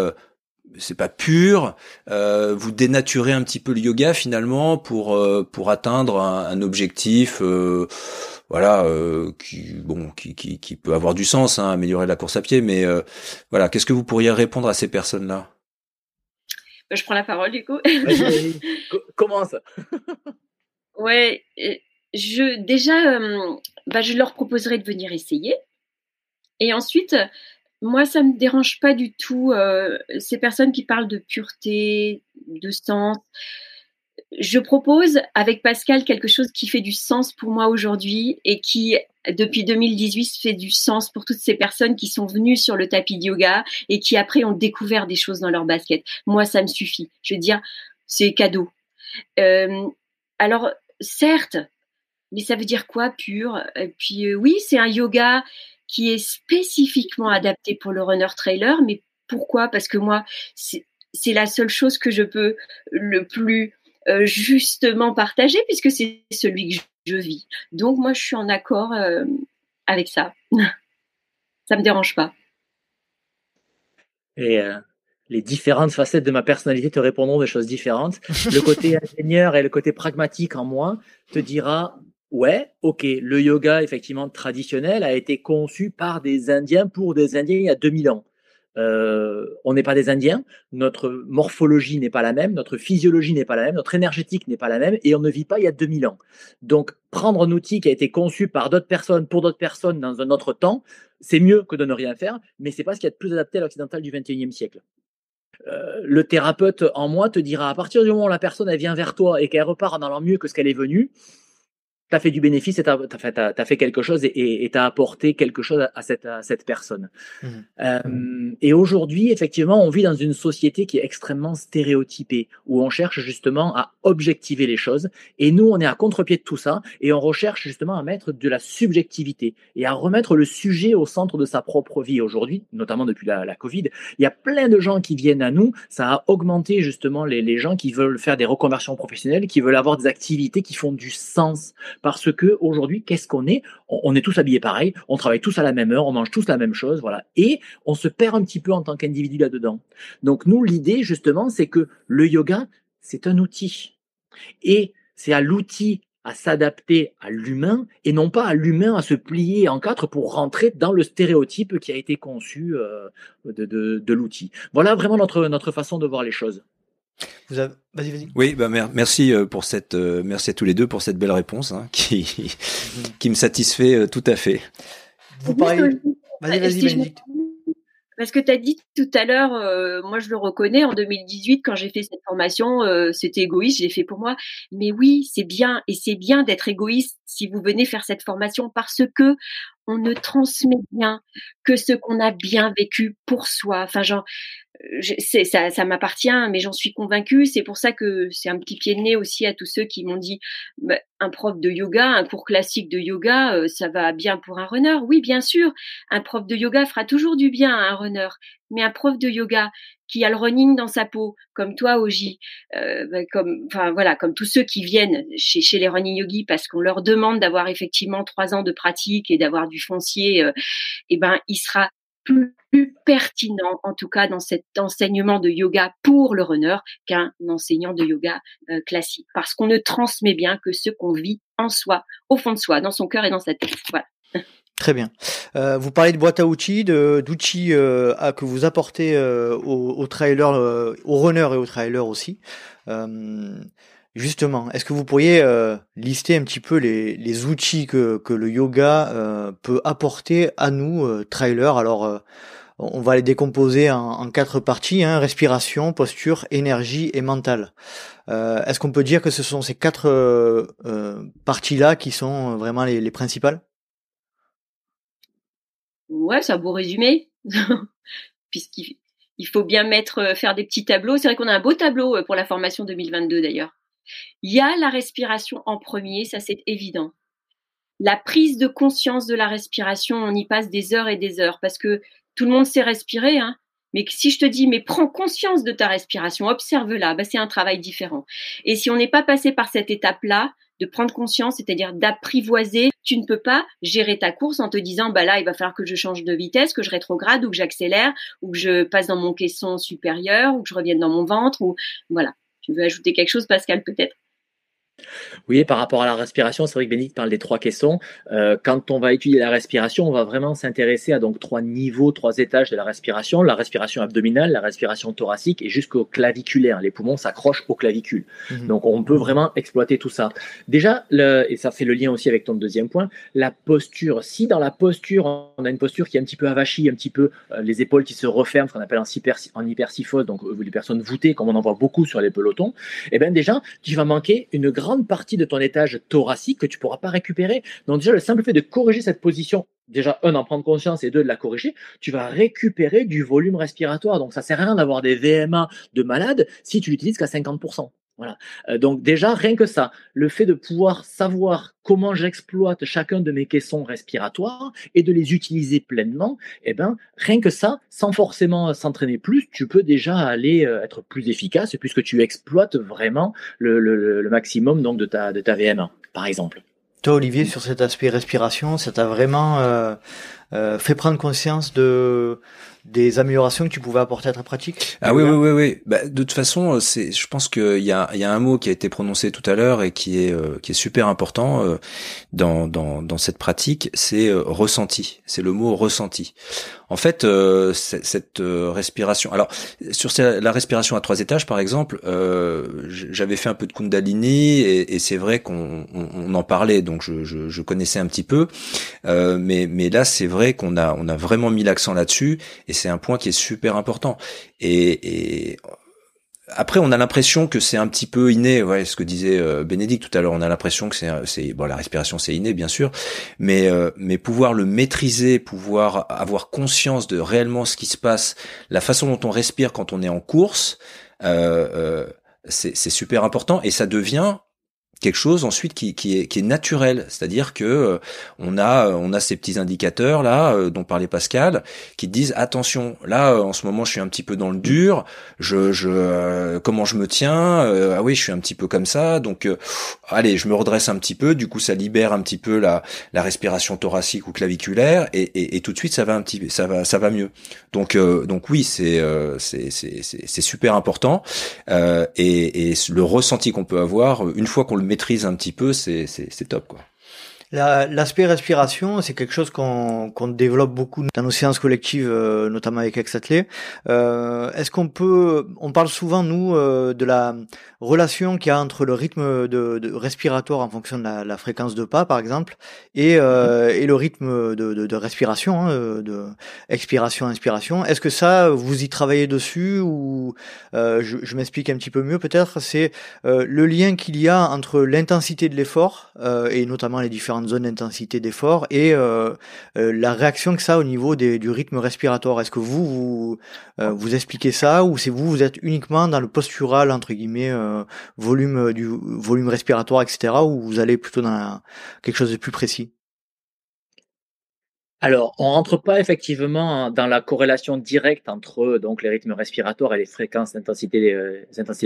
Speaker 4: c'est pas pur. Euh, vous dénaturez un petit peu le yoga finalement pour euh, pour atteindre un, objectif, euh, voilà, qui bon qui, qui, qui peut avoir du sens, hein, améliorer la course à pied. Mais voilà, qu'est-ce que vous pourriez répondre à ces personnes-là?
Speaker 3: Bah, Je prends la parole du coup.
Speaker 2: Commence.
Speaker 3: ouais, je déjà, bah, je leur proposerai de venir essayer. Et ensuite, moi, ça me dérange pas du tout euh, ces personnes qui parlent de pureté, de sens. Je propose avec Pascal quelque chose qui fait du sens pour moi aujourd'hui et qui, depuis 2018, fait du sens pour toutes ces personnes qui sont venues sur le tapis de yoga et qui après ont découvert des choses dans leur basket. Moi, ça me suffit. Je veux dire, c'est cadeau. Euh, alors, certes, mais ça veut dire quoi pur? Et puis euh, oui, c'est un yoga qui est spécifiquement adapté pour le runner trailer. Mais pourquoi? Parce que moi, c'est la seule chose que je peux le plus euh, justement partager puisque c'est celui que je, vis. Donc moi, je suis en accord euh, avec ça. ça me dérange pas.
Speaker 2: Et euh, les différentes facettes de ma personnalité te répondront des choses différentes. Le côté ingénieur et le côté pragmatique en moi te dira Ouais, ok, le yoga effectivement traditionnel a été conçu par des Indiens pour des Indiens il y a 2000 ans. Euh, on n'est pas des Indiens, notre morphologie n'est pas la même, notre physiologie n'est pas la même, notre énergétique n'est pas la même, et on ne vit pas il y a 2000 ans. Donc, prendre un outil qui a été conçu par d'autres personnes, pour d'autres personnes dans un autre temps, c'est mieux que de ne rien faire, mais c'est pas ce qui est plus adapté à l'occidental du 21e siècle. Euh, le thérapeute en moi te dira à partir du moment où la personne elle vient vers toi et qu'elle repart en allant mieux que ce qu'elle est venue, tu as fait du bénéfice et tu as, fait quelque chose et tu as apporté quelque chose à cette, cette personne. Mmh. Euh, et aujourd'hui, effectivement, on vit dans une société qui est extrêmement stéréotypée, où on cherche justement à objectiver les choses. Et nous, on est à contre-pied de tout ça et on recherche justement à mettre de la subjectivité et à remettre le sujet au centre de sa propre vie. Aujourd'hui, notamment depuis la, la, Covid, il y a plein de gens qui viennent à nous. Ça a augmenté justement les, les gens qui veulent faire des reconversions professionnelles, qui veulent avoir des activités qui font du sens parce que aujourd'hui, qu'est-ce qu'on est? On, est tous habillés pareil, on travaille tous à la même heure, on mange tous la même chose, voilà, et on se perd un petit peu en tant qu'individu là-dedans. Donc nous, l'idée justement, c'est que le yoga, c'est un outil, et c'est à l'outil à s'adapter à l'humain et non pas à l'humain à se plier en quatre pour rentrer dans le stéréotype qui a été conçu euh, de, l'outil. Voilà vraiment notre façon de voir les choses.
Speaker 4: Vas-y, vas-y. Oui, bah merci euh, pour cette, euh, merci à tous les deux pour cette belle réponse hein, qui, mhm. qui me satisfait euh, tout à fait.
Speaker 3: Vous parlez. Vas-y, vas-y, Parce que tu as dit tout à l'heure, moi je le reconnais, en 2018, quand j'ai fait cette formation, c'était égoïste, je l'ai fait pour moi. Mais oui, c'est bien, et c'est bien d'être égoïste si vous venez faire cette formation parce que on ne transmet bien que ce qu'on a bien vécu pour soi. Enfin, genre, ça, m'appartient, mais j'en suis convaincue. C'est pour ça que c'est un petit pied de nez aussi à tous ceux qui m'ont dit bah, un prof de yoga, un cours classique de yoga, euh, ça va bien pour un runner. Oui, bien sûr, un prof de yoga fera toujours du bien à un runner, mais un prof de yoga qui a le running dans sa peau, comme toi, Oji, euh, bah, comme, voilà, comme tous ceux qui viennent chez, les running yogis parce qu'on leur demande d'avoir effectivement trois ans de pratique et d'avoir du foncier, euh, eh ben, il sera plus, pertinent, en tout cas dans cet enseignement de yoga pour le runner, qu'un enseignant de yoga euh, classique. Parce qu'on ne transmet bien que ce qu'on vit en soi, au fond de soi, dans son cœur et dans sa tête.
Speaker 1: Très bien. Euh, vous parlez de boîte à outils, d'outils euh, que vous apportez aux, aux trailers, aux runners et aux trailers aussi. Justement, est-ce que vous pourriez euh, lister un petit peu les, les outils que, que le yoga euh, peut apporter à nous, euh, Alors, on va les décomposer en, quatre parties hein, respiration, posture, énergie et mental. est-ce qu'on peut dire que ce sont ces quatre parties-là qui sont vraiment les, les principales?
Speaker 3: Ouais, c'est un beau résumé. Puisqu'il il faut bien mettre, faire des petits tableaux. C'est vrai qu'on a un beau tableau pour la formation 2022 d'ailleurs. Il y a la respiration en premier, ça c'est évident. la prise de conscience de la respiration, on y passe des heures et des heures parce que tout le monde sait respirer, hein, mais si je te dis, mais prends conscience de ta respiration, observe-la, bah, c'est un travail différent. Et si on n'est pas passé par cette étape-là, de prendre conscience, c'est-à-dire d'apprivoiser, tu ne peux pas gérer ta course en te disant, bah là, il va falloir que je change de vitesse, que je rétrograde ou que j'accélère ou que je passe dans mon caisson supérieur ou que je revienne dans mon ventre ou voilà. Tu veux ajouter quelque chose, Pascal, peut-être?
Speaker 2: Oui, par rapport à la respiration, c'est vrai que Bénédicte parle des trois caissons. Euh, quand on va étudier la respiration, on va vraiment s'intéresser à donc trois niveaux, trois étages de la respiration la respiration abdominale, la respiration thoracique et jusqu'au claviculaire. Les poumons s'accrochent au clavicule. Mhm. Donc, on peut vraiment exploiter tout ça. Déjà, et ça fait le lien aussi avec ton deuxième point, la posture. Si dans la posture, on a une posture qui est un petit peu avachie, un petit peu euh, les épaules qui se referment, ce qu'on appelle en, hyper, en hypersyphose, donc euh, les personnes voûtées, comme on en voit beaucoup sur les pelotons, eh bien déjà, tu vas manquer une grande partie de ton étage thoracique que tu pourras pas récupérer. Donc déjà, le simple fait de corriger cette position, déjà, un, d'en prendre conscience et deux, de la corriger, tu vas récupérer du volume respiratoire. Donc ça sert à rien d'avoir des VMA de malade si tu l'utilises qu'à 50%. Euh, donc déjà, rien que ça, le fait de pouvoir savoir comment j'exploite chacun de mes caissons respiratoires et de les utiliser pleinement, eh ben, rien que ça, sans forcément s'entraîner plus, tu peux déjà aller euh, être plus efficace puisque tu exploites vraiment le, maximum donc de ta, de ta VM1, par exemple.
Speaker 1: Toi, Olivier, sur cet aspect respiration, ça t'a vraiment euh, fait prendre conscience de des améliorations que tu pouvais apporter à ta pratique
Speaker 4: Ah oui, oui, oui, oui. Bah, de toute façon, c'est, je pense qu'il y a, il y a un mot qui a été prononcé tout à l'heure et qui est, euh, qui est super important euh, dans, dans, dans cette pratique, c'est euh, ressenti. C'est le mot ressenti. En fait, cette respiration. Alors, sur la respiration à trois étages, par exemple, j'avais fait un peu de Kundalini et, et c'est vrai qu'on on, en parlait, donc je, je, je, connaissais un petit peu. mais, mais là, c'est vrai qu'on a, on a vraiment mis l'accent là-dessus et c'est un point qui est super important. Et, après, on a l'impression que c'est un petit peu inné, ouais, ce que disait euh, Bénédicte tout à l'heure. On a l'impression que c'est, bon, la respiration, c'est inné, bien sûr, mais euh, mais pouvoir le maîtriser, pouvoir avoir conscience de réellement ce qui se passe, la façon dont on respire quand on est en course, euh, c'est, c'est super important et ça devient quelque chose ensuite qui, qui, est, qui est naturel, c'est-à-dire que euh, on a on a ces petits indicateurs là euh, dont parlait Pascal qui disent attention là euh, en ce moment je suis un petit peu dans le dur, je je comment je me tiens ah oui je suis un petit peu comme ça donc allez je me redresse un petit peu du coup ça libère un petit peu la la respiration thoracique ou claviculaire et, et, et tout de suite ça va un petit ça va ça va mieux. Donc donc oui c'est c'est c'est c'est super important et, et le ressenti qu'on peut avoir une fois qu'on le maîtrise un petit peu, c'est top quoi.
Speaker 1: L'aspect respiration, c'est quelque chose qu'on développe beaucoup dans nos séances collectives, euh, notamment avec ex euh, Est-ce qu'on peut, on parle souvent nous euh, de la relation qu'il y a entre le rythme de, de respiratoire en fonction de la, la, fréquence de pas, par exemple, et, euh, et le rythme de, de, de respiration, hein, de expiration, inspiration. Est-ce que ça, vous y travaillez dessus ou euh, je, je m'explique un petit peu mieux peut-être. C'est euh, le lien qu'il y a entre l'intensité de l'effort et notamment les différentes zones d'intensité d'effort et la réaction que ça a au niveau des, du rythme respiratoire. Est-ce que vous vous, vous expliquez ça ou c'est vous vous êtes uniquement dans le postural entre guillemets euh, volume euh, du volume respiratoire, etc. Ou vous allez plutôt dans quelque chose de plus précis?
Speaker 2: Alors, on rentre pas effectivement dans la corrélation directe entre donc les rythmes respiratoires et les fréquences d'intensité euh,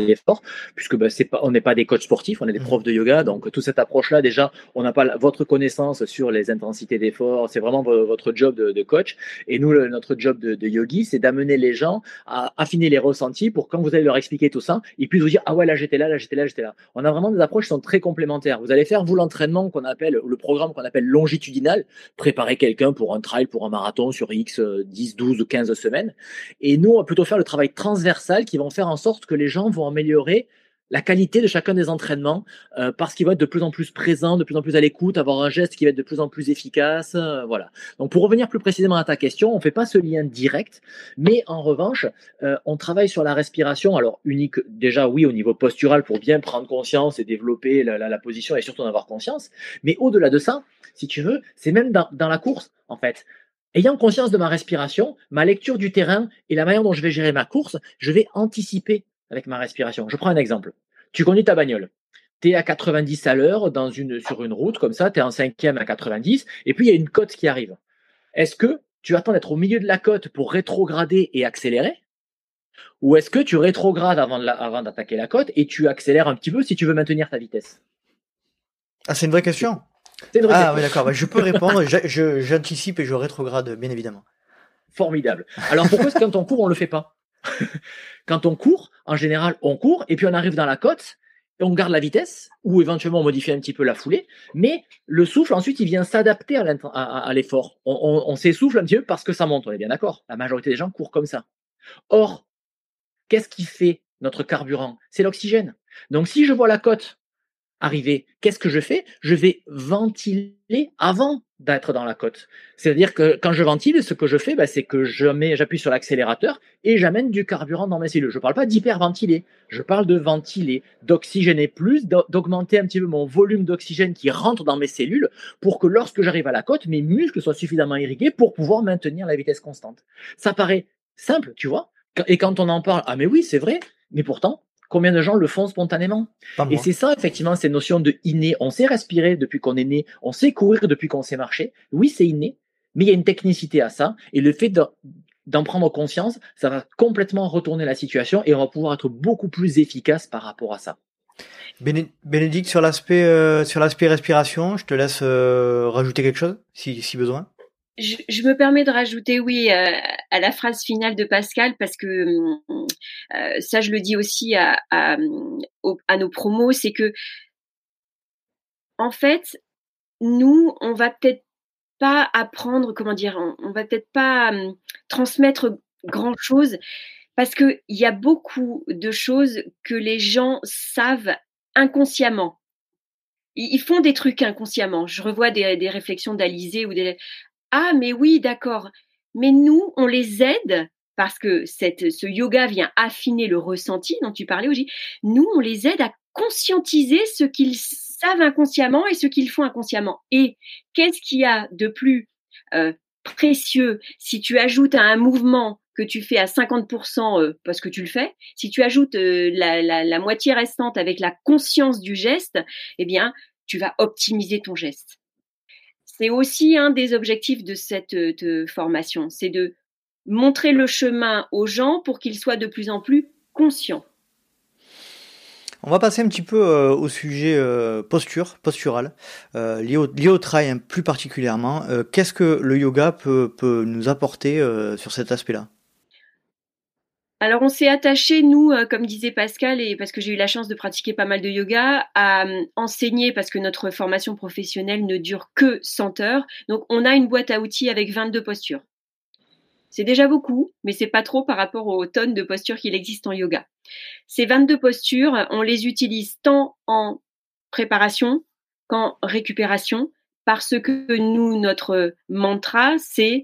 Speaker 2: d'effort, puisque ben, c'est pas, on n'est pas des coachs sportifs, on est des mmh. profs de yoga, donc toute cette approche-là, déjà, on n'a pas votre connaissance sur les intensités d'effort, c'est vraiment votre job de, coach, et nous, notre job de, de yogi, c'est d'amener les gens à affiner les ressentis pour quand vous allez leur expliquer tout ça, ils puissent vous dire ah ouais là j'étais là, là j'étais là, j'étais là. On a vraiment des approches qui sont très complémentaires. Vous allez faire vous l'entraînement qu'on appelle, le programme qu'on appelle longitudinal, préparer quelqu'un pour un trail, pour un marathon sur X 10, 12 ou 15 semaines. Et nous, on va plutôt faire le travail transversal qui va faire en sorte que les gens vont améliorer la qualité de chacun des entraînements euh, parce qu'ils vont être de plus en plus présents, de plus en plus à l'écoute, avoir un geste qui va être de plus en plus efficace. Euh, voilà. Donc pour revenir plus précisément à ta question, on fait pas ce lien direct, mais en revanche, euh, on travaille sur la respiration. Alors unique déjà oui au niveau postural pour bien prendre conscience et développer la position et surtout en avoir conscience. Mais au-delà de ça, si tu veux, c'est même dans, dans la course en fait. Ayant conscience de ma respiration, ma lecture du terrain et la manière dont je vais gérer ma course, je vais anticiper avec ma respiration. Je prends un exemple. Tu conduis ta bagnole. tu es à 90 à l'heure dans une, sur une route comme ça, tu es en cinquième à 90, et puis il y a une côte qui arrive. Est-ce que tu attends d'être au milieu de la côte pour rétrograder et accélérer? Ou est-ce que tu rétrogrades avant, avant d'attaquer la côte et tu accélères un petit peu si tu veux maintenir ta vitesse?
Speaker 1: Ah, c'est une vraie question ah oui, d'accord. Bah, je peux répondre. J'anticipe et je rétrograde, bien évidemment.
Speaker 2: Formidable. Alors pourquoi est-ce que quand on court, on le fait pas? Quand on court, en général, on court et puis on arrive dans la côte et on garde la vitesse ou éventuellement on modifie un petit peu la foulée, mais le souffle ensuite il vient s'adapter à l'effort. On, s'essouffle un petit peu parce que ça monte, on est bien d'accord. La majorité des gens courent comme ça. Or, qu'est-ce qui fait notre carburant? C'est l'oxygène. Donc si je vois la côte arriver, qu'est-ce que je fais? Je vais ventiler avant d'être dans la côte. C'est-à-dire que quand je ventile, ce que je fais, bah, c'est que je mets, j'appuie sur l'accélérateur et j'amène du carburant dans mes cellules. Je ne parle pas d'hyperventiler, je parle de ventiler, d'oxygéner plus, d'augmenter un petit peu mon volume d'oxygène qui rentre dans mes cellules pour que lorsque j'arrive à la côte, mes muscles soient suffisamment irrigués pour pouvoir maintenir la vitesse constante. Ça paraît simple, tu vois? Et quand on en parle, ah mais oui, c'est vrai, mais pourtant, Combien de gens le font spontanément Et c'est ça, effectivement, ces notions de inné. On sait respirer depuis qu'on est né, on sait courir depuis qu'on sait marcher. Oui, c'est inné, mais il y a une technicité à ça. Et le fait d'en prendre conscience, ça va complètement retourner la situation et on va pouvoir être beaucoup plus efficace par rapport à ça.
Speaker 1: Bénédicte, sur l'aspect euh, sur l'aspect respiration, je te laisse euh, rajouter quelque chose si, si besoin
Speaker 3: je, me permets de rajouter oui euh, à la phrase finale de Pascal parce que euh, ça je le dis aussi à, nos promos, c'est que en fait nous on va peut-être pas apprendre comment dire, on, va peut-être pas transmettre grand chose parce que il y a beaucoup de choses que les gens savent inconsciemment ils font des trucs inconsciemment. Je revois des, des réflexions d'Alizé ou des ah, mais oui, d'accord. Mais nous, on les aide parce que ce yoga vient affiner le ressenti dont tu parlais, Oji. Nous, on les aide à conscientiser ce qu'ils savent inconsciemment et ce qu'ils font inconsciemment. Et qu'est-ce qu'il y a de plus euh, précieux si tu ajoutes à un mouvement que tu fais à 50% euh, parce que tu le fais, si tu ajoutes euh, la moitié restante avec la conscience du geste, eh bien, tu vas optimiser ton geste. C'est aussi un des objectifs de cette euh, formation, c'est de montrer le chemin aux gens pour qu'ils soient de plus en plus conscients.
Speaker 1: On va passer un petit peu euh, au sujet euh, posture, postural, lié, au, trail hein, plus particulièrement. Qu'est-ce que le yoga peut nous apporter sur cet aspect-là?
Speaker 3: Alors on s'est attaché, nous, euh, comme disait Pascal, et parce que j'ai eu la chance de pratiquer pas mal de yoga, à euh, enseigner, parce que notre formation professionnelle ne dure que 100 heures. Donc on a une boîte à outils avec 22 postures. C'est déjà beaucoup, mais c'est pas trop par rapport aux tonnes de postures qu'il existe en yoga. Ces 22 postures, on les utilise tant en préparation qu'en récupération, parce que nous, notre mantra, c'est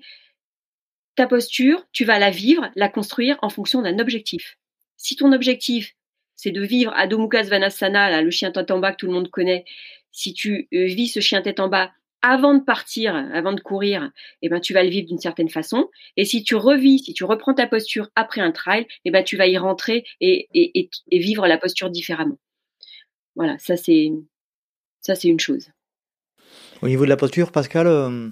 Speaker 3: ta posture, tu vas la vivre, la construire en fonction d'un objectif. Si ton objectif, c'est de vivre Adho Mukha Svanasana, le chien tête en bas que tout le monde connaît, si tu euh, vis ce chien tête en bas avant de partir, avant de courir, eh ben, tu vas le vivre d'une certaine façon. Et si tu revis, si tu reprends ta posture après un trail, eh ben, tu vas y rentrer et, et, et, vivre la posture différemment. Voilà, ça c'est, ça c'est une chose.
Speaker 1: Au niveau de la posture, Pascal, euh,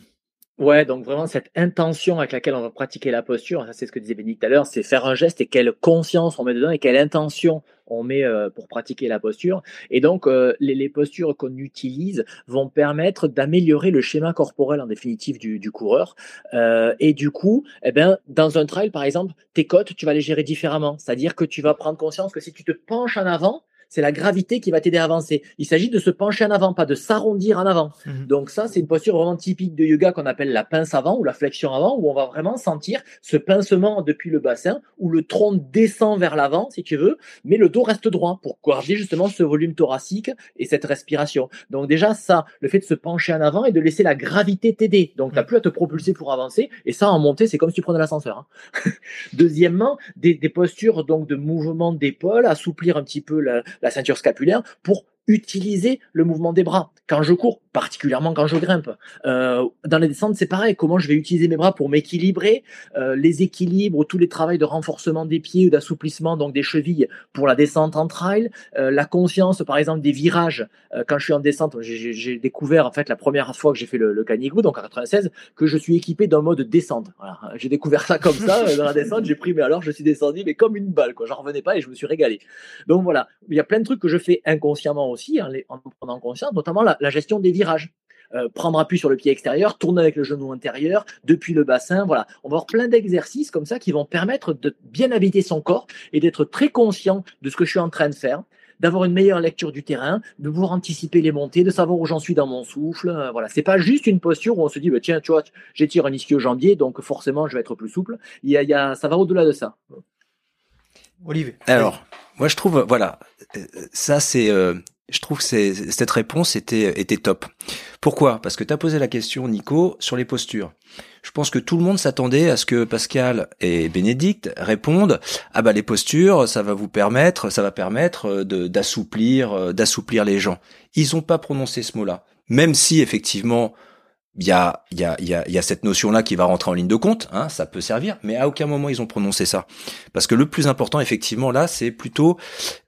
Speaker 2: Ouais, donc vraiment cette intention avec laquelle on va pratiquer la posture, ça c'est ce que disait Bénédicte tout à l'heure, c'est faire un geste et quelle conscience on met dedans et quelle intention on met euh, pour pratiquer la posture. Et donc euh, les, postures qu'on utilise vont permettre d'améliorer le schéma corporel en définitive du, du coureur. Euh, et du coup, eh ben, dans un trail par exemple, tes côtes, tu vas les gérer différemment. C'est-à-dire que tu vas prendre conscience que si tu te penches en avant, c'est la gravité qui va t'aider à avancer. Il s'agit de se pencher en avant, pas de s'arrondir en avant. Mhm. Donc ça, c'est une posture vraiment typique de yoga qu'on appelle la pince avant ou la flexion avant, où on va vraiment sentir ce pincement depuis le bassin, où le tronc descend vers l'avant, si tu veux, mais le dos reste droit pour corriger justement ce volume thoracique et cette respiration. Donc déjà, ça, le fait de se pencher en avant et de laisser la gravité t'aider. Donc tu n'as mhm. plus à te propulser pour avancer. Et ça, en montée, c'est comme si tu prenais l'ascenseur. Hein. Deuxièmement, des, des postures donc de mouvement d'épaule, assouplir un petit peu la, la ceinture scapulaire pour utiliser le mouvement des bras. Quand je cours, particulièrement quand je grimpe. Euh, dans les descentes, c'est pareil. Comment je vais utiliser mes bras pour m'équilibrer, euh, les équilibres, tous les travaux de renforcement des pieds ou d'assouplissement donc des chevilles pour la descente en trail, euh, la conscience par exemple des virages. Quand je suis en descente, j'ai découvert en fait la première fois que j'ai fait le, le Canigou, donc en 96, que je suis équipé d'un mode descente. J'ai découvert ça comme ça dans la descente. J'ai pris mais alors je suis descendu mais comme une balle quoi. J'en revenais pas et je me suis régalé. Donc voilà, il y a plein de trucs que je fais inconsciemment aussi en, en prenant conscience, notamment la, la gestion des virages. Euh, prendre appui sur le pied extérieur, tourner avec le genou intérieur, depuis le bassin. Voilà, on va avoir plein d'exercices comme ça qui vont permettre de bien habiter son corps et d'être très conscient de ce que je suis en train de faire d'avoir une meilleure lecture du terrain, de pouvoir anticiper les montées, de savoir où j'en suis dans mon souffle. Euh, voilà, c'est pas juste une posture où on se dit bah, tiens, tu vois, j'étire un ischio-jambier, donc forcément je vais être plus souple. Il y a, il y a ça va au-delà de ça.
Speaker 1: Olivier.
Speaker 4: Alors, moi je trouve, voilà, euh, ça c'est, euh, je trouve que cette réponse était, était top. Pourquoi? Parce que tu as posé la question, Nico, sur les postures. Je pense que tout le monde s'attendait à ce que Pascal et Bénédicte répondent ah bah les postures, ça va vous permettre, ça va permettre d'assouplir, d'assouplir les gens. Ils n'ont pas prononcé ce mot-là, même si effectivement il y a, y, a, y, a, y a cette notion-là qui va rentrer en ligne de compte, hein, ça peut servir, mais à aucun moment ils ont prononcé ça. Parce que le plus important, effectivement, là, c'est plutôt,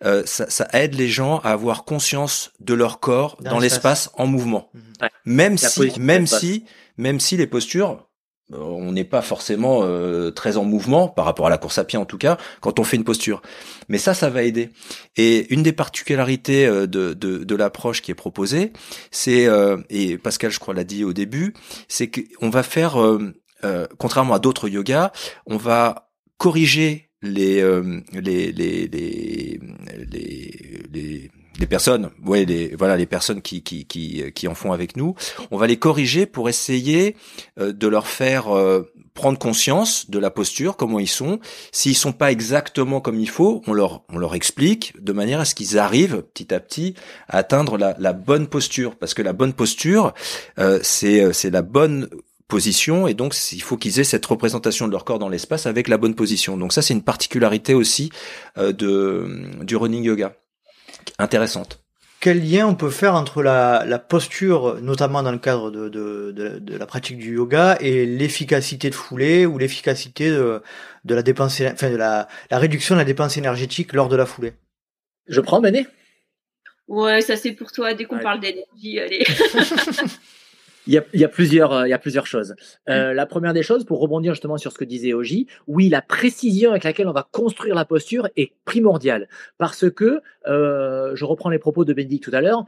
Speaker 4: euh, ça, ça, aide les gens à avoir conscience de leur corps dans, l'espace en mouvement. Mmh. Même si, même si, même si les postures, on n'est pas forcément euh, très en mouvement par rapport à la course à pied en tout cas quand on fait une posture. Mais ça, ça va aider. Et une des particularités euh, de, de, l'approche qui est proposée, c'est et Pascal je crois l'a dit au début, c'est qu'on va faire, contrairement à d'autres yogas, on va corriger les, les, les les personnes, ouais, les voilà, les personnes qui qui qui qui en font avec nous, on va les corriger pour essayer euh, de leur faire euh, prendre conscience de la posture, comment ils sont. S'ils sont pas exactement comme il faut, on leur on leur explique de manière à ce qu'ils arrivent petit à petit à atteindre la, la bonne posture, parce que la bonne posture, euh, c'est c'est la bonne position et donc il faut qu'ils aient cette représentation de leur corps dans l'espace avec la bonne position. Donc ça c'est une particularité aussi de du running yoga intéressante.
Speaker 1: Quel lien on peut faire entre la, la posture, notamment dans le cadre de, de, de, de la pratique du yoga, et l'efficacité de foulée ou l'efficacité de, de la dépense, enfin de la, la réduction de la dépense énergétique lors de la foulée?
Speaker 2: Je prends Benet
Speaker 3: Ouais, ça c'est pour toi. Dès qu'on parle d'énergie, allez.
Speaker 2: Il y, a, il y a, plusieurs, euh, il y a plusieurs choses. Euh, la première des choses, pour rebondir justement sur ce que disait Oji, oui, la précision avec laquelle on va construire la posture est primordiale. Parce que, euh, je reprends les propos de Bénédicte tout à l'heure,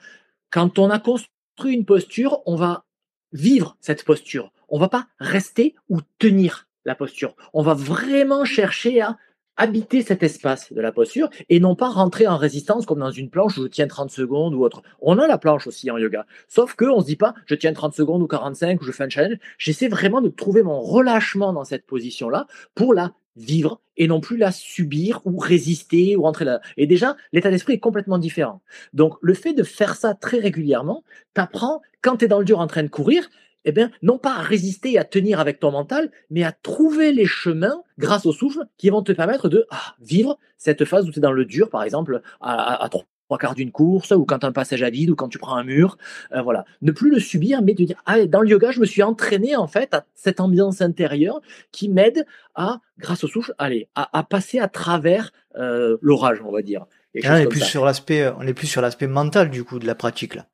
Speaker 2: quand on a construit une posture, on va vivre cette posture. On va pas rester ou tenir la posture. On va vraiment chercher à habiter cet espace de la posture et non pas rentrer en résistance comme dans une planche où je tiens 30 secondes ou autre. On a la planche aussi en yoga. Sauf que on se dit pas je tiens 30 secondes ou 45 ou je fais un challenge. J'essaie vraiment de trouver mon relâchement dans cette position-là pour la vivre et non plus la subir ou résister ou rentrer là. Et déjà, l'état d'esprit est complètement différent. Donc, le fait de faire ça très régulièrement, t'apprends quand tu es dans le dur en train de courir, eh bien, non pas à résister et à tenir avec ton mental, mais à trouver les chemins grâce au souffle qui vont te permettre de ah, vivre cette phase où tu es dans le dur, par exemple, à, à, trois quarts d'une course, ou quand tu as un passage à vide, ou quand tu prends un mur. Euh, voilà. Ne plus le subir, mais de dire, ah, dans le yoga, je me suis entraîné, en fait, à cette ambiance intérieure qui m'aide à, grâce au souffle, aller, à, à passer à travers euh, l'orage, on va dire.
Speaker 1: Ah, on est plus sur l'aspect, on est plus sur l'aspect mental, du coup, de la pratique, là.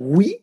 Speaker 2: Oui,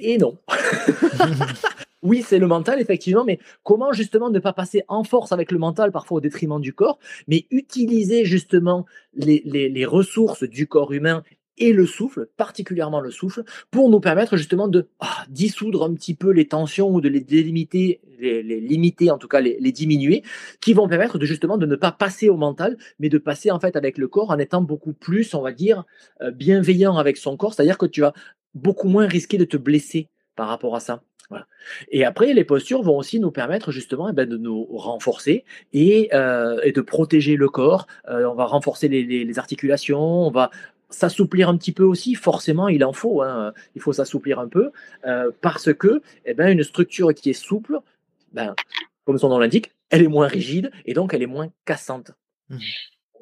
Speaker 2: et non. oui, c'est le mental, effectivement, mais comment justement ne pas passer en force avec le mental, parfois au détriment du corps, mais utiliser justement les, ressources du corps humain et le souffle, particulièrement le souffle, pour nous permettre justement de ah, dissoudre un petit peu les tensions ou de les délimiter, les, limiter, en tout cas les, les, diminuer, qui vont permettre de justement de ne pas passer au mental, mais de passer en fait avec le corps en étant beaucoup plus, on va dire, euh, bienveillant avec son corps, c'est-à-dire que tu vas beaucoup moins risquer de te blesser par rapport à ça. Voilà. Et après, les postures vont aussi nous permettre justement eh ben, de nous renforcer et, euh, et, de protéger le corps. Euh, on va renforcer les, les, les, articulations, on va s'assouplir un petit peu aussi. Forcément, il en faut. Hein. Il faut s'assouplir un peu euh, parce que eh ben, une structure qui est souple, ben, comme son nom l'indique, elle est moins rigide et donc elle est moins cassante.
Speaker 3: Mmh.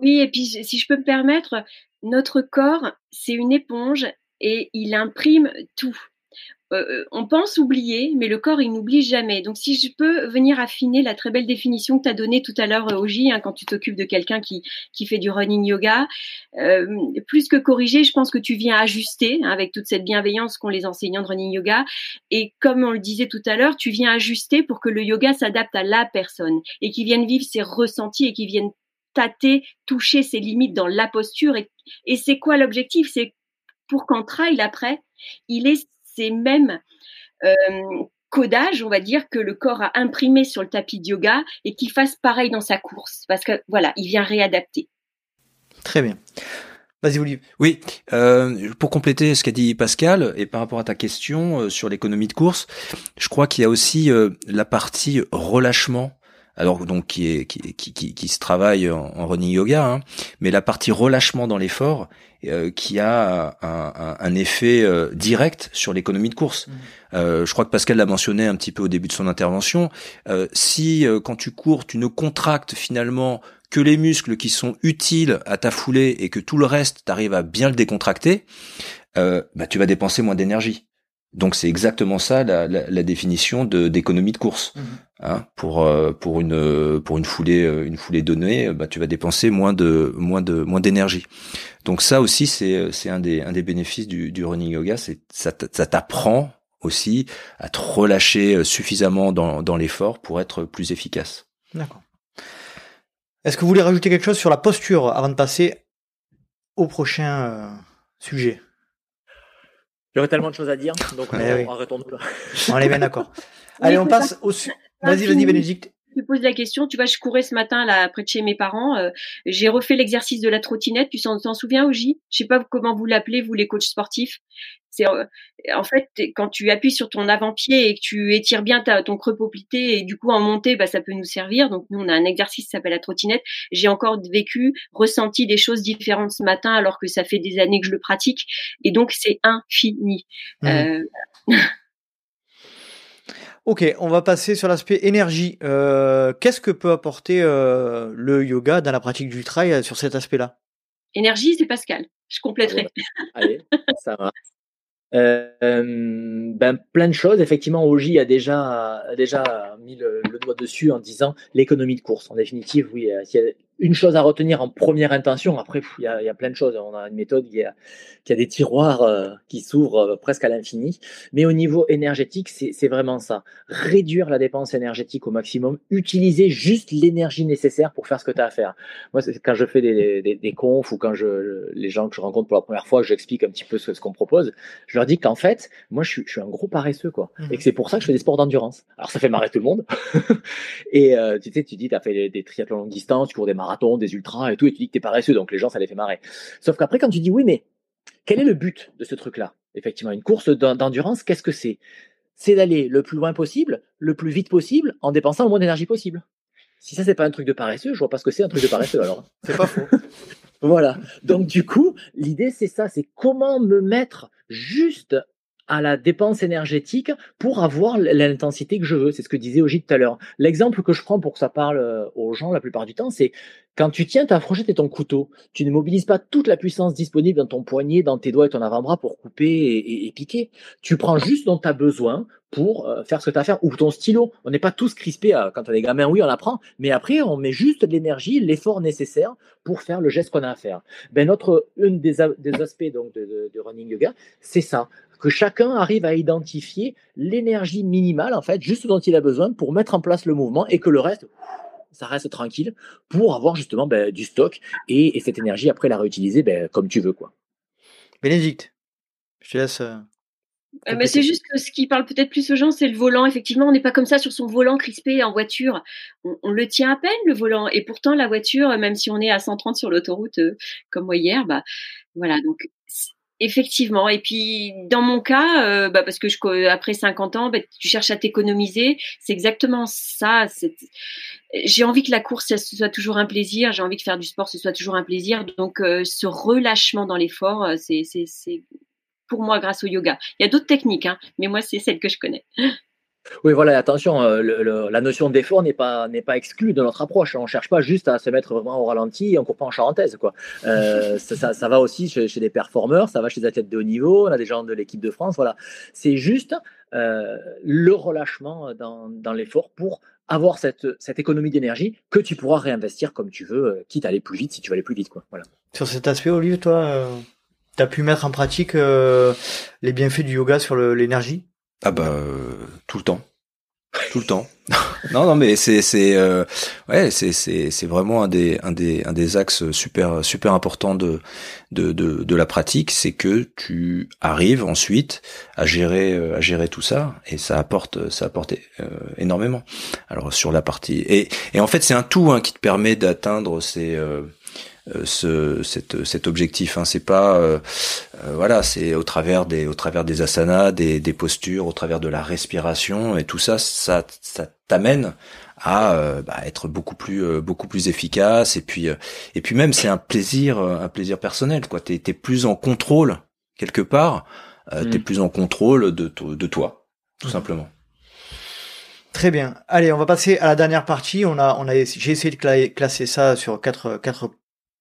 Speaker 3: Oui, et puis si je peux me permettre, notre corps, c'est une éponge et il imprime tout. euh, on pense oublier, mais le corps, il n'oublie jamais. Donc, si je peux venir affiner la très belle définition que tu as donnée tout à l'heure, Oji, hein, quand tu t'occupes de quelqu'un qui, qui fait du running yoga, euh, plus que corriger, je pense que tu viens ajuster hein, avec toute cette bienveillance qu'ont les enseignants de running yoga. Et comme on le disait tout à l'heure, tu viens ajuster pour que le yoga s'adapte à la personne et qu'il vienne vivre ses ressentis et qu'il vienne tâter, toucher ses limites dans la posture. Et, et c'est quoi l'objectif? C'est pour qu'en trail après, il ait ces mêmes euh, codages, on va dire, que le corps a imprimé sur le tapis de yoga et qu'il fasse pareil dans sa course. Parce que voilà, il vient réadapter.
Speaker 1: Très bien. Vas-y, Olivier.
Speaker 4: Oui, euh, pour compléter ce qu'a dit Pascal, et par rapport à ta question euh, sur l'économie de course, je crois qu'il y a aussi la partie relâchement alors donc qui est qui, qui, qui, se travaille en, running yoga, hein, mais la partie relâchement dans l'effort euh, qui a un, un, effet euh, direct sur l'économie de course. Mmh. Euh, je crois que Pascal l'a mentionné un petit peu au début de son intervention. si quand tu cours, tu ne contractes finalement que les muscles qui sont utiles à ta foulée et que tout le reste, tu arrives à bien le décontracter, bah, tu vas dépenser moins d'énergie. Donc c'est exactement ça la, la, la définition de d'économie de course. Mhm. Hein, pour euh, pour une pour une foulée euh, une foulée donnée, bah tu vas dépenser moins de moins de moins d'énergie. Donc ça aussi c'est c'est un des un des bénéfices du, du running yoga, c'est ça ça t'apprend aussi à te relâcher euh, suffisamment dans dans l'effort pour être plus efficace.
Speaker 1: D'accord. Est-ce que vous voulez rajouter quelque chose sur la posture avant de passer au prochain sujet?
Speaker 2: J'aurais tellement de choses à dire, donc on, on, retourne là.
Speaker 1: On est bien d'accord. Allez, on passe au. Vas-y, vas-y, Bénédicte
Speaker 3: tu poses la question. Tu vois, je courais ce matin là près de chez mes parents. Euh, j'ai refait l'exercice de la trottinette. Tu t'en souviens, Oji? Je sais pas comment vous l'appelez, vous les coachs sportifs. C'est euh, en fait quand tu appuies sur ton avant-pied et que tu étires bien ta, ton creux poplité et du coup en montée, bah ça peut nous servir. Donc nous on a un exercice qui s'appelle la trottinette. J'ai encore vécu, ressenti des choses différentes ce matin alors que ça fait des années que je le pratique et donc c'est infini. Mmh. Euh...
Speaker 1: Ok, on va passer sur l'aspect énergie. Euh, qu'est-ce que peut apporter euh, le yoga dans la pratique du trail sur cet aspect-là?
Speaker 3: Énergie, c'est Pascal. Je compléterai.
Speaker 2: Allez, ça va. Ben, plein de choses. Effectivement, Oji a déjà, a déjà mis le, doigt dessus en disant l'économie de course. En définitive, oui, une chose à retenir en première intention. Après, il y, a, y a plein de choses. On a une méthode qui a, qui a des tiroirs euh, qui s'ouvrent euh, presque à l'infini. Mais au niveau énergétique, c'est vraiment ça. Réduire la dépense énergétique au maximum, utiliser juste l'énergie nécessaire pour faire ce que tu as à faire. Moi, quand je fais des, des, des, confs ou quand je, les gens que je rencontre pour la première fois, j'explique un petit peu ce, ce qu'on propose, je leur dis qu'en fait, moi, je suis, je suis, un gros paresseux, quoi. Mmh. Et que c'est pour ça que je fais des sports d'endurance. Alors, ça fait marrer tout le monde. et euh, tu sais, tu dis, tu as fait des, des triathlons longue distance, tu cours des marathons des ultras et tout, et tu dis que t'es paresseux, donc les gens, ça les fait marrer. Sauf qu'après, quand tu dis oui, mais quel est le but de ce truc-là? Effectivement, une course d'endurance, qu'est-ce que c'est? C'est d'aller le plus loin possible, le plus vite possible, en dépensant le moins d'énergie possible. Si ça, c'est pas un truc de paresseux, je vois pas ce que c'est un truc de paresseux alors.
Speaker 1: c'est pas faux.
Speaker 2: voilà. Donc, du coup, l'idée, c'est ça, c'est comment me mettre juste à la dépense énergétique pour avoir l'intensité que je veux. C'est ce que disait Oji tout à l'heure. L'exemple que je prends pour que ça parle euh, aux gens la plupart du temps, c'est quand tu tiens ta fourchette et ton couteau, tu ne mobilises pas toute la puissance disponible dans ton poignet, dans tes doigts et ton avant-bras pour couper et, piquer. Tu prends juste dont tu as besoin pour euh, faire ce que tu as à faire. Ou ton stylo. On n'est pas tous crispés à, quand on est gamin, oui, on apprend, mais après, on met juste l'énergie, l'effort nécessaire pour faire le geste qu'on a à faire. Ben, notre, une des, aspects donc, de running yoga, c'est ça que chacun arrive à identifier l'énergie minimale, en fait, juste dont il a besoin pour mettre en place le mouvement et que le reste, ça reste tranquille pour avoir justement ben, du stock et, cette énergie après la réutiliser ben, comme tu veux. quoi.
Speaker 1: Bénédicte, je te laisse. Euh,
Speaker 3: euh, mais c'est juste que ce qui parle peut-être plus aux gens, c'est le volant. Effectivement, on n'est pas comme ça sur son volant crispé en voiture. On, le tient à peine, le volant. Et pourtant, la voiture, même si on est à 130 sur l'autoroute, euh, comme moi hier, bah, voilà. Donc, Effectivement. Et puis dans mon cas, euh, bah parce que je, après 50 ans, bah, tu cherches à t'économiser. C'est exactement ça. J'ai envie que la course ce soit toujours un plaisir. J'ai envie que faire du sport ce soit toujours un plaisir. Donc euh, ce relâchement dans l'effort, euh, c'est pour moi grâce au yoga. Il y a d'autres techniques, hein, mais moi c'est celle que je connais.
Speaker 2: Oui, voilà, attention, euh, la notion d'effort n'est pas, n'est pas exclue de notre approche. On ne cherche pas juste à se mettre vraiment au ralenti et on ne court pas en charentaise. Quoi. Euh, ça, ça, va aussi chez, des performeurs, ça va chez des athlètes de haut niveau, on a des gens de l'équipe de France. Voilà. C'est juste euh, le relâchement dans, dans l'effort pour avoir cette, cette économie d'énergie que tu pourras réinvestir comme tu veux, quitte à aller plus vite si tu veux aller plus vite. Quoi. Voilà.
Speaker 1: Sur cet aspect, Olivier, toi, tu as pu mettre en pratique les bienfaits du yoga sur l'énergie?
Speaker 4: Ah bah euh, tout le temps, tout le temps. non non mais c'est c'est euh, ouais c'est c'est c'est vraiment un des un des un des axes super super importants de de de, de la pratique, c'est que tu arrives ensuite à gérer euh, à gérer tout ça et ça apporte ça apporte énormément. Alors sur la partie et et en fait c'est un tout hein, qui te permet d'atteindre ces euh, ce, cette, cet objectif. Hein. C'est pas, euh, euh, voilà, c'est au travers des, au travers des asanas, des, des postures, au travers de la respiration et tout ça, ça, ça t'amène à bah, être beaucoup plus, beaucoup plus efficace. Et puis, et puis même c'est un plaisir, un plaisir personnel. Quoi, t'es, es plus en contrôle quelque part. tu T'es mm. plus en contrôle de, de toi, tout mm. simplement.
Speaker 1: Très bien. Allez, on va passer à la dernière partie. On a, on a, j'ai essayé de classer ça sur quatre, quatre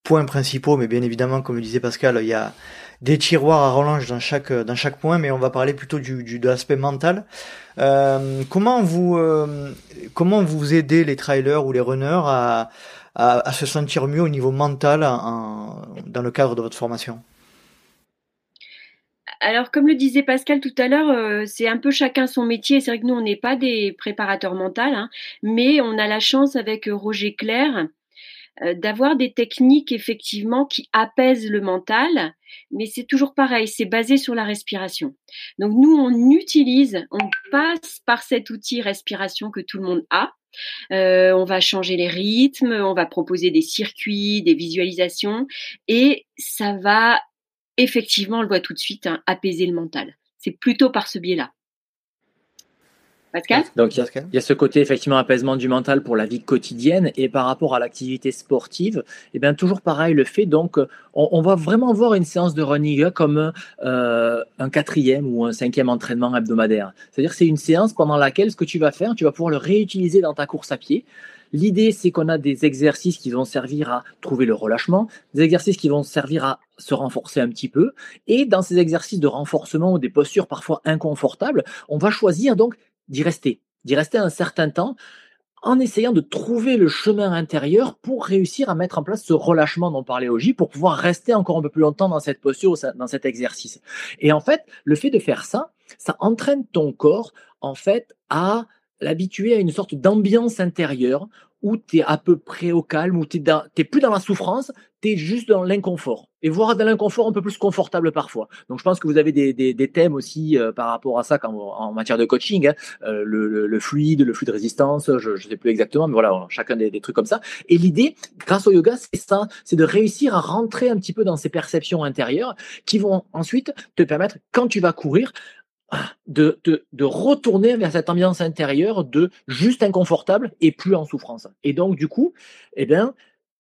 Speaker 1: points principaux, mais bien évidemment, comme le disait Pascal, il y a des tiroirs à relance dans chaque dans chaque point, mais on va parler plutôt du, du de l'aspect mental. Euh, comment vous euh, comment vous aidez les trailers ou les runners à, à, se sentir mieux au niveau mental dans le cadre de votre formation?
Speaker 3: Alors, comme le disait Pascal tout à l'heure, euh, c'est un peu chacun son métier. C'est vrai que nous, on n'est pas des préparateurs mentaux, hein, mais on a la chance avec Roger Claire d'avoir des techniques effectivement qui apaisent le mental, mais c'est toujours pareil, c'est basé sur la respiration. Donc nous, on utilise, on passe par cet outil respiration que tout le monde a. Euh, on va changer les rythmes, on va proposer des circuits, des visualisations, et ça va effectivement, on le voit tout de suite, hein, apaiser le mental. C'est plutôt par ce biais-là.
Speaker 2: Donc il y, a ce côté effectivement apaisement du mental pour la vie quotidienne et par rapport à l'activité sportive, et eh bien toujours pareil le fait donc on, va vraiment voir une séance de running comme euh, un quatrième ou un cinquième entraînement hebdomadaire. C'est-à-dire c'est une séance pendant laquelle ce que tu vas faire, tu vas pouvoir le réutiliser dans ta course à pied. L'idée, c'est qu'on a des exercices qui vont servir à trouver le relâchement, des exercices qui vont servir à se renforcer un petit peu. Et dans ces exercices de renforcement ou des postures parfois inconfortables, on va choisir donc d'y rester, d'y rester un certain temps en essayant de trouver le chemin intérieur pour réussir à mettre en place ce relâchement dont parlait Oji, pour pouvoir rester encore un peu plus longtemps dans cette posture, dans cet exercice. Et en fait, le fait de faire ça, ça entraîne ton corps, en fait, à l'habituer à une sorte d'ambiance intérieure où tu es à peu près au calme, où tu n'es plus dans la souffrance, tu es juste dans l'inconfort. Et voir dans l'inconfort un peu plus confortable parfois. Donc je pense que vous avez des, des, thèmes aussi euh, par rapport à ça quand, en matière de coaching, hein. euh, le, le, fluide, le flux de résistance, je ne sais plus exactement, mais voilà, chacun des trucs comme ça. Et l'idée, grâce au yoga, c'est ça, c'est de réussir à rentrer un petit peu dans ces perceptions intérieures qui vont ensuite te permettre, quand tu vas courir, de, de, de, retourner vers cette ambiance intérieure de juste inconfortable et plus en souffrance. Et donc, du coup, eh bien,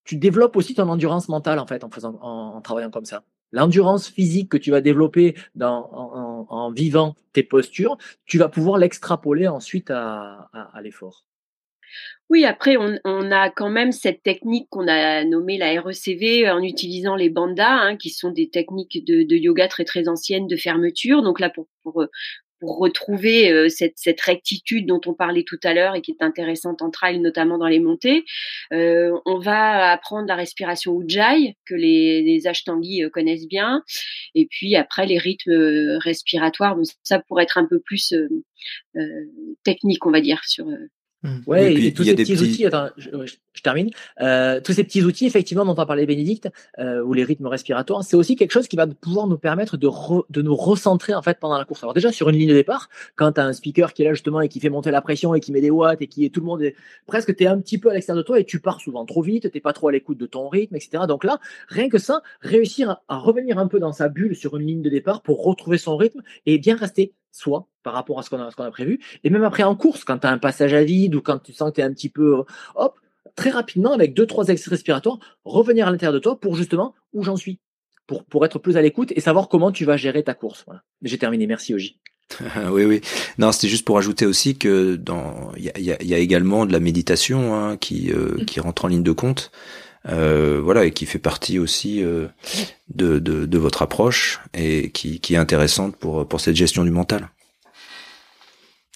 Speaker 2: tu développes aussi ton endurance mentale, en fait, en, faisant, en, travaillant comme ça. L'endurance physique que tu vas développer en, vivant tes postures, tu vas pouvoir l'extrapoler ensuite à l'effort.
Speaker 3: Oui, après, on, on, a quand même cette technique qu'on a nommée la RECV en utilisant les bandas, hein, qui sont des techniques de, de, yoga très très anciennes de fermeture. Donc là, pour, pour, pour retrouver euh, cette, cette, rectitude dont on parlait tout à l'heure et qui est intéressante en trail, notamment dans les montées, euh, on va apprendre la respiration Ujjayi, que les, les Ashtangis euh, connaissent bien. Et puis après, les rythmes euh, respiratoires, ça pourrait être un peu plus technique, on va dire, sur.
Speaker 2: Ouais, et, tous ces petits, outils, attends, je, termine. Euh, tous ces petits outils, effectivement, dont on parlait Bénédicte, euh, ou les rythmes respiratoires, c'est aussi quelque chose qui va pouvoir nous permettre de, de nous recentrer en fait pendant la course. Alors déjà sur une ligne de départ, quand tu as un speaker qui est là justement et qui fait monter la pression et qui met des watts et qui est tout le monde est presque tu es un petit peu à l'extérieur de toi et tu pars souvent trop vite, t'es pas trop à l'écoute de ton rythme, etc. Donc là, rien que ça, réussir à revenir un peu dans sa bulle sur une ligne de départ pour retrouver son rythme et bien rester soi par rapport à ce qu'on a, a, prévu. Et même après en course, quand tu as un passage à vide ou quand tu sens que tu es un petit peu, hop, très rapidement, avec deux, trois exercices respiratoires, revenir à l'intérieur de toi pour justement où j'en suis, pour, pour être plus à l'écoute et savoir comment tu vas gérer ta course. Voilà. J'ai terminé. Merci, Oji.
Speaker 4: oui, oui. Non, c'était juste pour ajouter aussi que dans il y a, y a, également de la méditation hein, qui euh, mm. qui rentre en ligne de compte, euh, voilà, et qui fait partie aussi euh, de, de, de votre approche et qui qui est intéressante pour pour cette gestion du mental.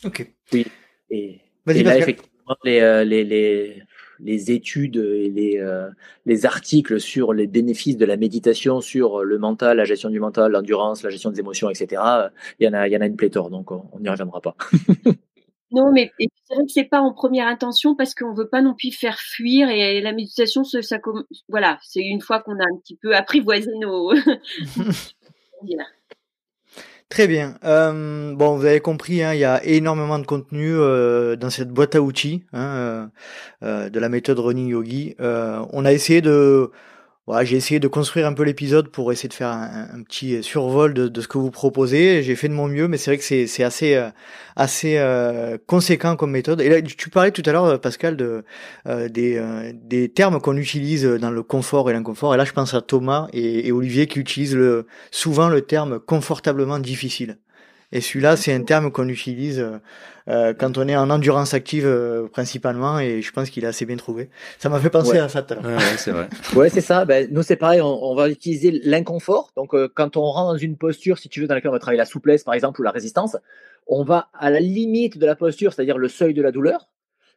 Speaker 1: Ok.
Speaker 2: Oui. Et, et là, effectivement, les, les, les les études et les, euh, les articles sur les bénéfices de la méditation sur le mental, la gestion du mental, l'endurance, la gestion des émotions, etc. Il y en a, il y en a une pléthore, donc on n'y reviendra pas.
Speaker 3: non, mais c'est vrai que c'est pas en première intention parce qu'on veut pas non plus faire fuir et la méditation, ça, voilà, c'est une fois qu'on a un petit peu apprivoisé nos.
Speaker 1: Très bien. Euh, bon, vous avez compris, hein, il y a énormément de contenu euh, dans cette boîte à outils hein, euh, de la méthode Running Yogi. on a essayé de j'ai essayé de construire un peu l'épisode pour essayer de faire un, petit survol de, ce que vous proposez. J'ai fait de mon mieux, mais c'est vrai que c'est assez euh, assez euh, conséquent comme méthode. Et là, tu parlais tout à l'heure, Pascal, euh, des, des termes qu'on utilise dans le confort et l'inconfort. Et là, je pense à Thomas et, Olivier qui utilisent souvent le terme confortablement difficile. Et celui-là, c'est un terme qu'on utilise euh, euh, quand on est en endurance active euh, principalement, et je pense qu'il est assez bien trouvé. Ça m'a fait penser à ça tout à l'heure.
Speaker 4: Ouais, c'est vrai.
Speaker 2: ouais, c'est ça. Ben, nous, c'est pareil. On, on, va utiliser l'inconfort. Donc, quand on rentre dans une posture, si tu veux, dans laquelle on va travailler la souplesse, par exemple, ou la résistance, on va à la limite de la posture, c'est-à-dire le seuil de la douleur.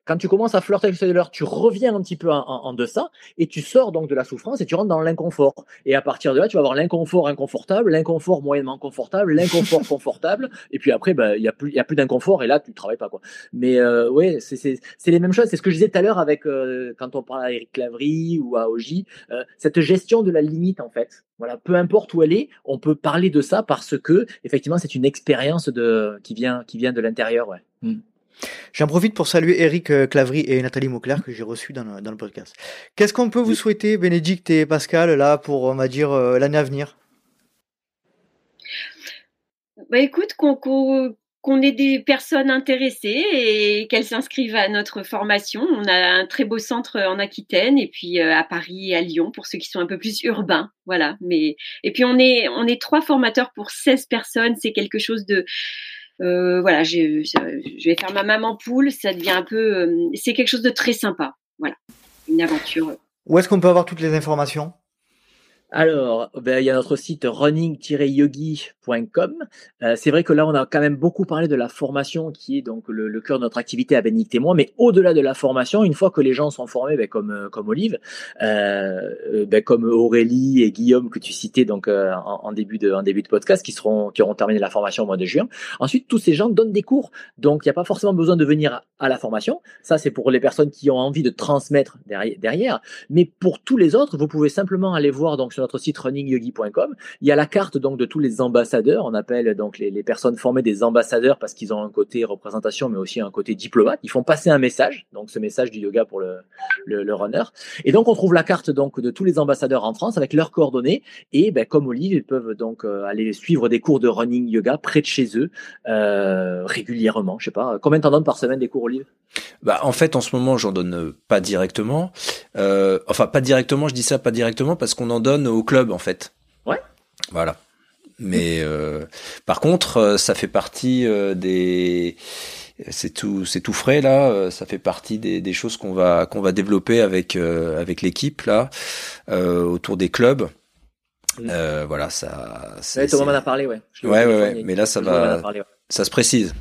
Speaker 2: Quand tu commences à flirter avec le seuil tu reviens un petit peu en, en, deçà et tu sors donc de la souffrance et tu rentres dans l'inconfort. Et à partir de là, tu vas avoir l'inconfort inconfortable, l'inconfort moyennement confortable, l'inconfort confortable. Et puis après, ben, il n'y a plus, y a plus d'inconfort et là, tu ne travailles pas. quoi. Mais euh, oui, c'est les mêmes choses. C'est ce que je disais tout à l'heure avec euh, quand on parle à Eric Clavry ou à Oji, euh, cette gestion de la limite en fait. Voilà, peu importe où elle est, on peut parler de ça parce que effectivement, c'est une expérience de qui vient qui vient de l'intérieur. Ouais. Mm.
Speaker 1: J'en profite pour saluer Eric euh, Clavry et Nathalie Mauclair que j'ai reçus dans le, dans le podcast. Qu'est-ce qu'on peut vous souhaiter, Bénédicte et Pascal, là, pour, on va dire, euh, l'année à venir?
Speaker 3: Bah écoute, qu'on ait des personnes intéressées et qu'elles s'inscrivent à notre formation. On a un très beau centre en Aquitaine et puis euh, à Paris et à Lyon pour ceux qui sont un peu plus urbains. Voilà. Mais et puis on est on est trois formateurs pour 16 personnes. C'est quelque chose de euh, voilà, je, vais faire ma maman poule, ça devient un peu, euh, c'est quelque chose de très sympa. Voilà, une aventure.
Speaker 1: Où est-ce qu'on peut avoir toutes les informations?
Speaker 2: Alors, ben, il y a notre site running-yogi.com. Euh, c'est vrai que là, on a quand même beaucoup parlé de la formation qui est donc le, cœur de notre activité à Bénique Témoin, mais au-delà de la formation, une fois que les gens sont formés, ben, comme, euh, comme Olive, euh, ben, comme Aurélie et Guillaume que tu citais donc en, début de, en début de podcast, qui, seront, qui auront terminé la formation au mois de juin. Ensuite, tous ces gens donnent des cours, donc il n'y a pas forcément besoin de venir à, la formation. Ça, c'est pour les personnes qui ont envie de transmettre derrière, derrière. Mais pour tous les autres, vous pouvez simplement aller voir donc sur notre site runningyogi.com. Il y a la carte donc de tous les ambassadeurs. On appelle donc les, personnes formées des ambassadeurs parce qu'ils ont un côté représentation, mais aussi un côté diplomate. Ils font passer un message, donc ce message du yoga pour le, le, runner. Et donc on trouve la carte donc de tous les ambassadeurs en France avec leurs coordonnées. Et ben, comme Olive, ils peuvent donc euh, aller suivre des cours de running yoga près de chez eux euh, régulièrement. Je sais pas combien t'en donnes par semaine des cours Olive?
Speaker 4: Bah, en fait, en ce moment, j'en donne pas directement. Euh, enfin, pas directement. Je dis ça pas directement parce qu'on en donne au club, en fait.
Speaker 2: Ouais.
Speaker 4: Voilà. Mais euh, par contre, euh, ça fait partie des c'est tout c'est tout frais là ça fait partie des, des choses qu'on va qu'on va développer avec avec l'équipe là autour des clubs euh, voilà ça
Speaker 2: ouais, Thomas m'en a parlé ouais
Speaker 4: ouais ouais, ouais, mais là ça va ça se précise.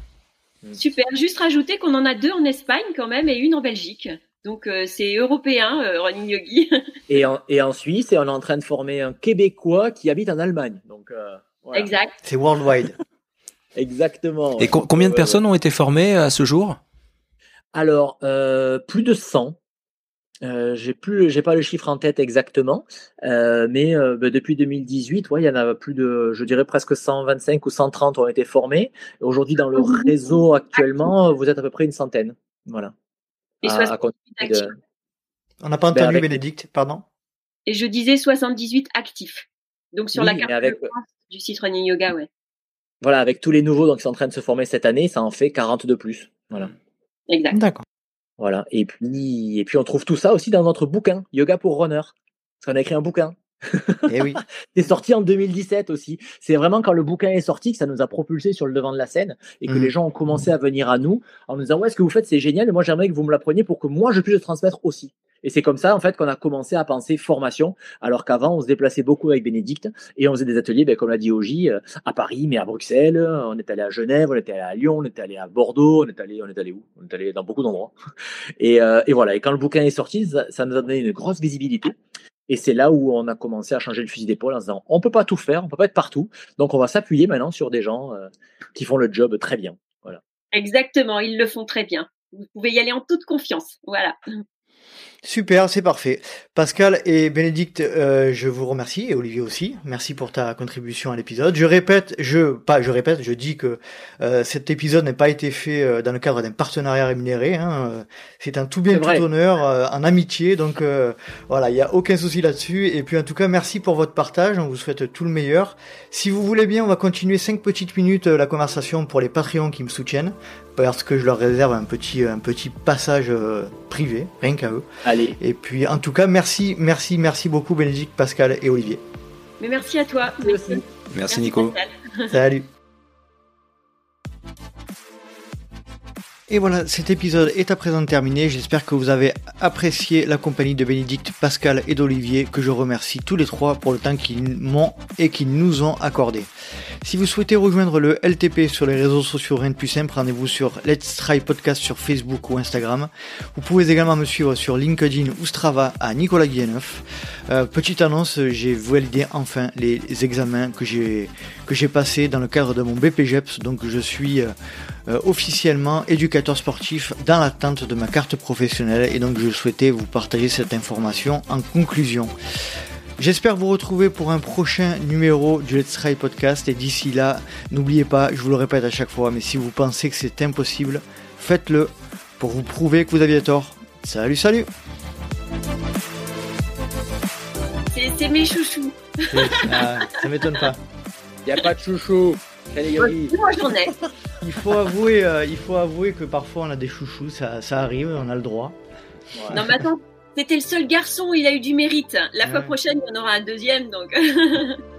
Speaker 3: Super. Juste rajouter qu'on en a deux en Espagne quand même et une en Belgique. Donc euh, c'est européen, euh, Running Yogi.
Speaker 2: et, en, et en Suisse, et on est en train de former un Québécois qui habite en Allemagne. Donc euh,
Speaker 3: Exact.
Speaker 1: C'est worldwide.
Speaker 2: Exactement.
Speaker 4: Et combien de personnes ont été formées à ce jour?
Speaker 2: Alors, plus de 100. Euh, j'ai plus, j'ai pas le chiffre en tête exactement, euh, mais euh, bah, depuis 2018, ouais, il y en a plus de, je dirais presque 125 ou 130 ont été formés. Aujourd'hui, dans le réseau actuellement, vous êtes à peu près une centaine, voilà.
Speaker 3: Et
Speaker 1: On n'a pas ben, entendu Bénédicte, pardon.
Speaker 3: Et je disais 78 actifs. Donc sur la carte avec... du site Running Yoga, ouais.
Speaker 2: Voilà, avec tous les nouveaux donc, qui sont en train de se former cette année, ça en fait 40 de plus. Voilà.
Speaker 3: Exact.
Speaker 1: D'accord.
Speaker 2: Voilà. Et puis, et puis on trouve tout ça aussi dans notre bouquin, Yoga pour Runner. Parce qu'on a écrit un bouquin. Et eh oui. c'est sorti en 2017 aussi. C'est vraiment quand le bouquin est sorti que ça nous a propulsé sur le devant de la scène et que mmh. les gens ont commencé à venir à nous en nous disant ouais ce que vous faites c'est génial et moi j'aimerais que vous me l'appreniez pour que moi je puisse le transmettre aussi. Et c'est comme ça en fait qu'on a commencé à penser formation alors qu'avant on se déplaçait beaucoup avec Bénédicte et on faisait des ateliers ben, comme l'a dit Oji euh, à Paris mais à Bruxelles, on est allé à Genève, on est allé à Lyon, on est allé à Bordeaux, on est allé on est allé où? On est allé dans beaucoup d'endroits. Et, euh, et, voilà et quand le bouquin est sorti ça, ça nous a donné une grosse visibilité. Et c'est là où on a commencé à changer le fusil d'épaule en se disant on peut pas tout faire, on peut pas être partout, donc on va s'appuyer maintenant sur des gens euh, qui font le job très bien. Voilà.
Speaker 3: Exactement, ils le font très bien. Vous pouvez y aller en toute confiance. Voilà.
Speaker 1: Super, c'est parfait. Pascal et Bénédicte, euh, je vous remercie et Olivier aussi. Merci pour ta contribution à l'épisode. Je répète, je pas, je répète, je dis que euh, cet épisode n'a pas été fait euh, dans le cadre d'un partenariat rémunéré. Hein. C'est un tout bien tout honneur, en amitié. Donc voilà, il y a aucun souci là-dessus. Et puis en tout cas, merci pour votre partage. On vous souhaite tout le meilleur. Si vous voulez bien, on va continuer cinq petites minutes la conversation pour les Patreons qui me soutiennent parce que je leur réserve un petit, un petit passage euh, privé, rien qu'à eux.
Speaker 2: Allez.
Speaker 1: Et puis, en tout cas, merci, merci, merci beaucoup, Bénédicte, Pascal et Olivier.
Speaker 3: Mais merci à toi.
Speaker 4: Merci, merci Nico.
Speaker 1: Salut. Et voilà, cet épisode est à présent terminé. J'espère que vous avez apprécié la compagnie de Bénédicte, Pascal et d'Olivier, que je remercie tous les trois pour le temps qu'ils m'ont et qu'ils nous ont accordé. Si vous souhaitez rejoindre le LTP sur les réseaux sociaux, rien de plus simple, rendez-vous sur Let's Try Podcast sur Facebook ou Instagram. Vous pouvez également me suivre sur LinkedIn ou Strava à Nicolas Guilleneuf. Euh, petite annonce, j'ai validé enfin les examens que j'ai passés dans le cadre de mon BPGEPS, donc je suis euh, euh, officiellement éducateur sportif dans l'attente de ma carte professionnelle et donc je souhaitais vous partager cette information en conclusion. J'espère vous retrouver pour un prochain numéro du Let's Try Podcast et d'ici là, n'oubliez pas, je vous le répète à chaque fois, mais si vous pensez que c'est impossible, faites-le pour vous prouver que vous aviez tort. Salut, salut
Speaker 3: C'est mes chouchous.
Speaker 1: Ah, ça m'étonne pas.
Speaker 2: Il n'y a pas de chouchou.
Speaker 3: Moi j'en ai.
Speaker 1: Il faut avouer, euh, il faut avouer que parfois on a des chouchous, ça, ça arrive, on a le droit.
Speaker 3: Non mais attends, c'était le seul garçon, il a eu du mérite. La fois prochaine, il y en aura un deuxième, donc.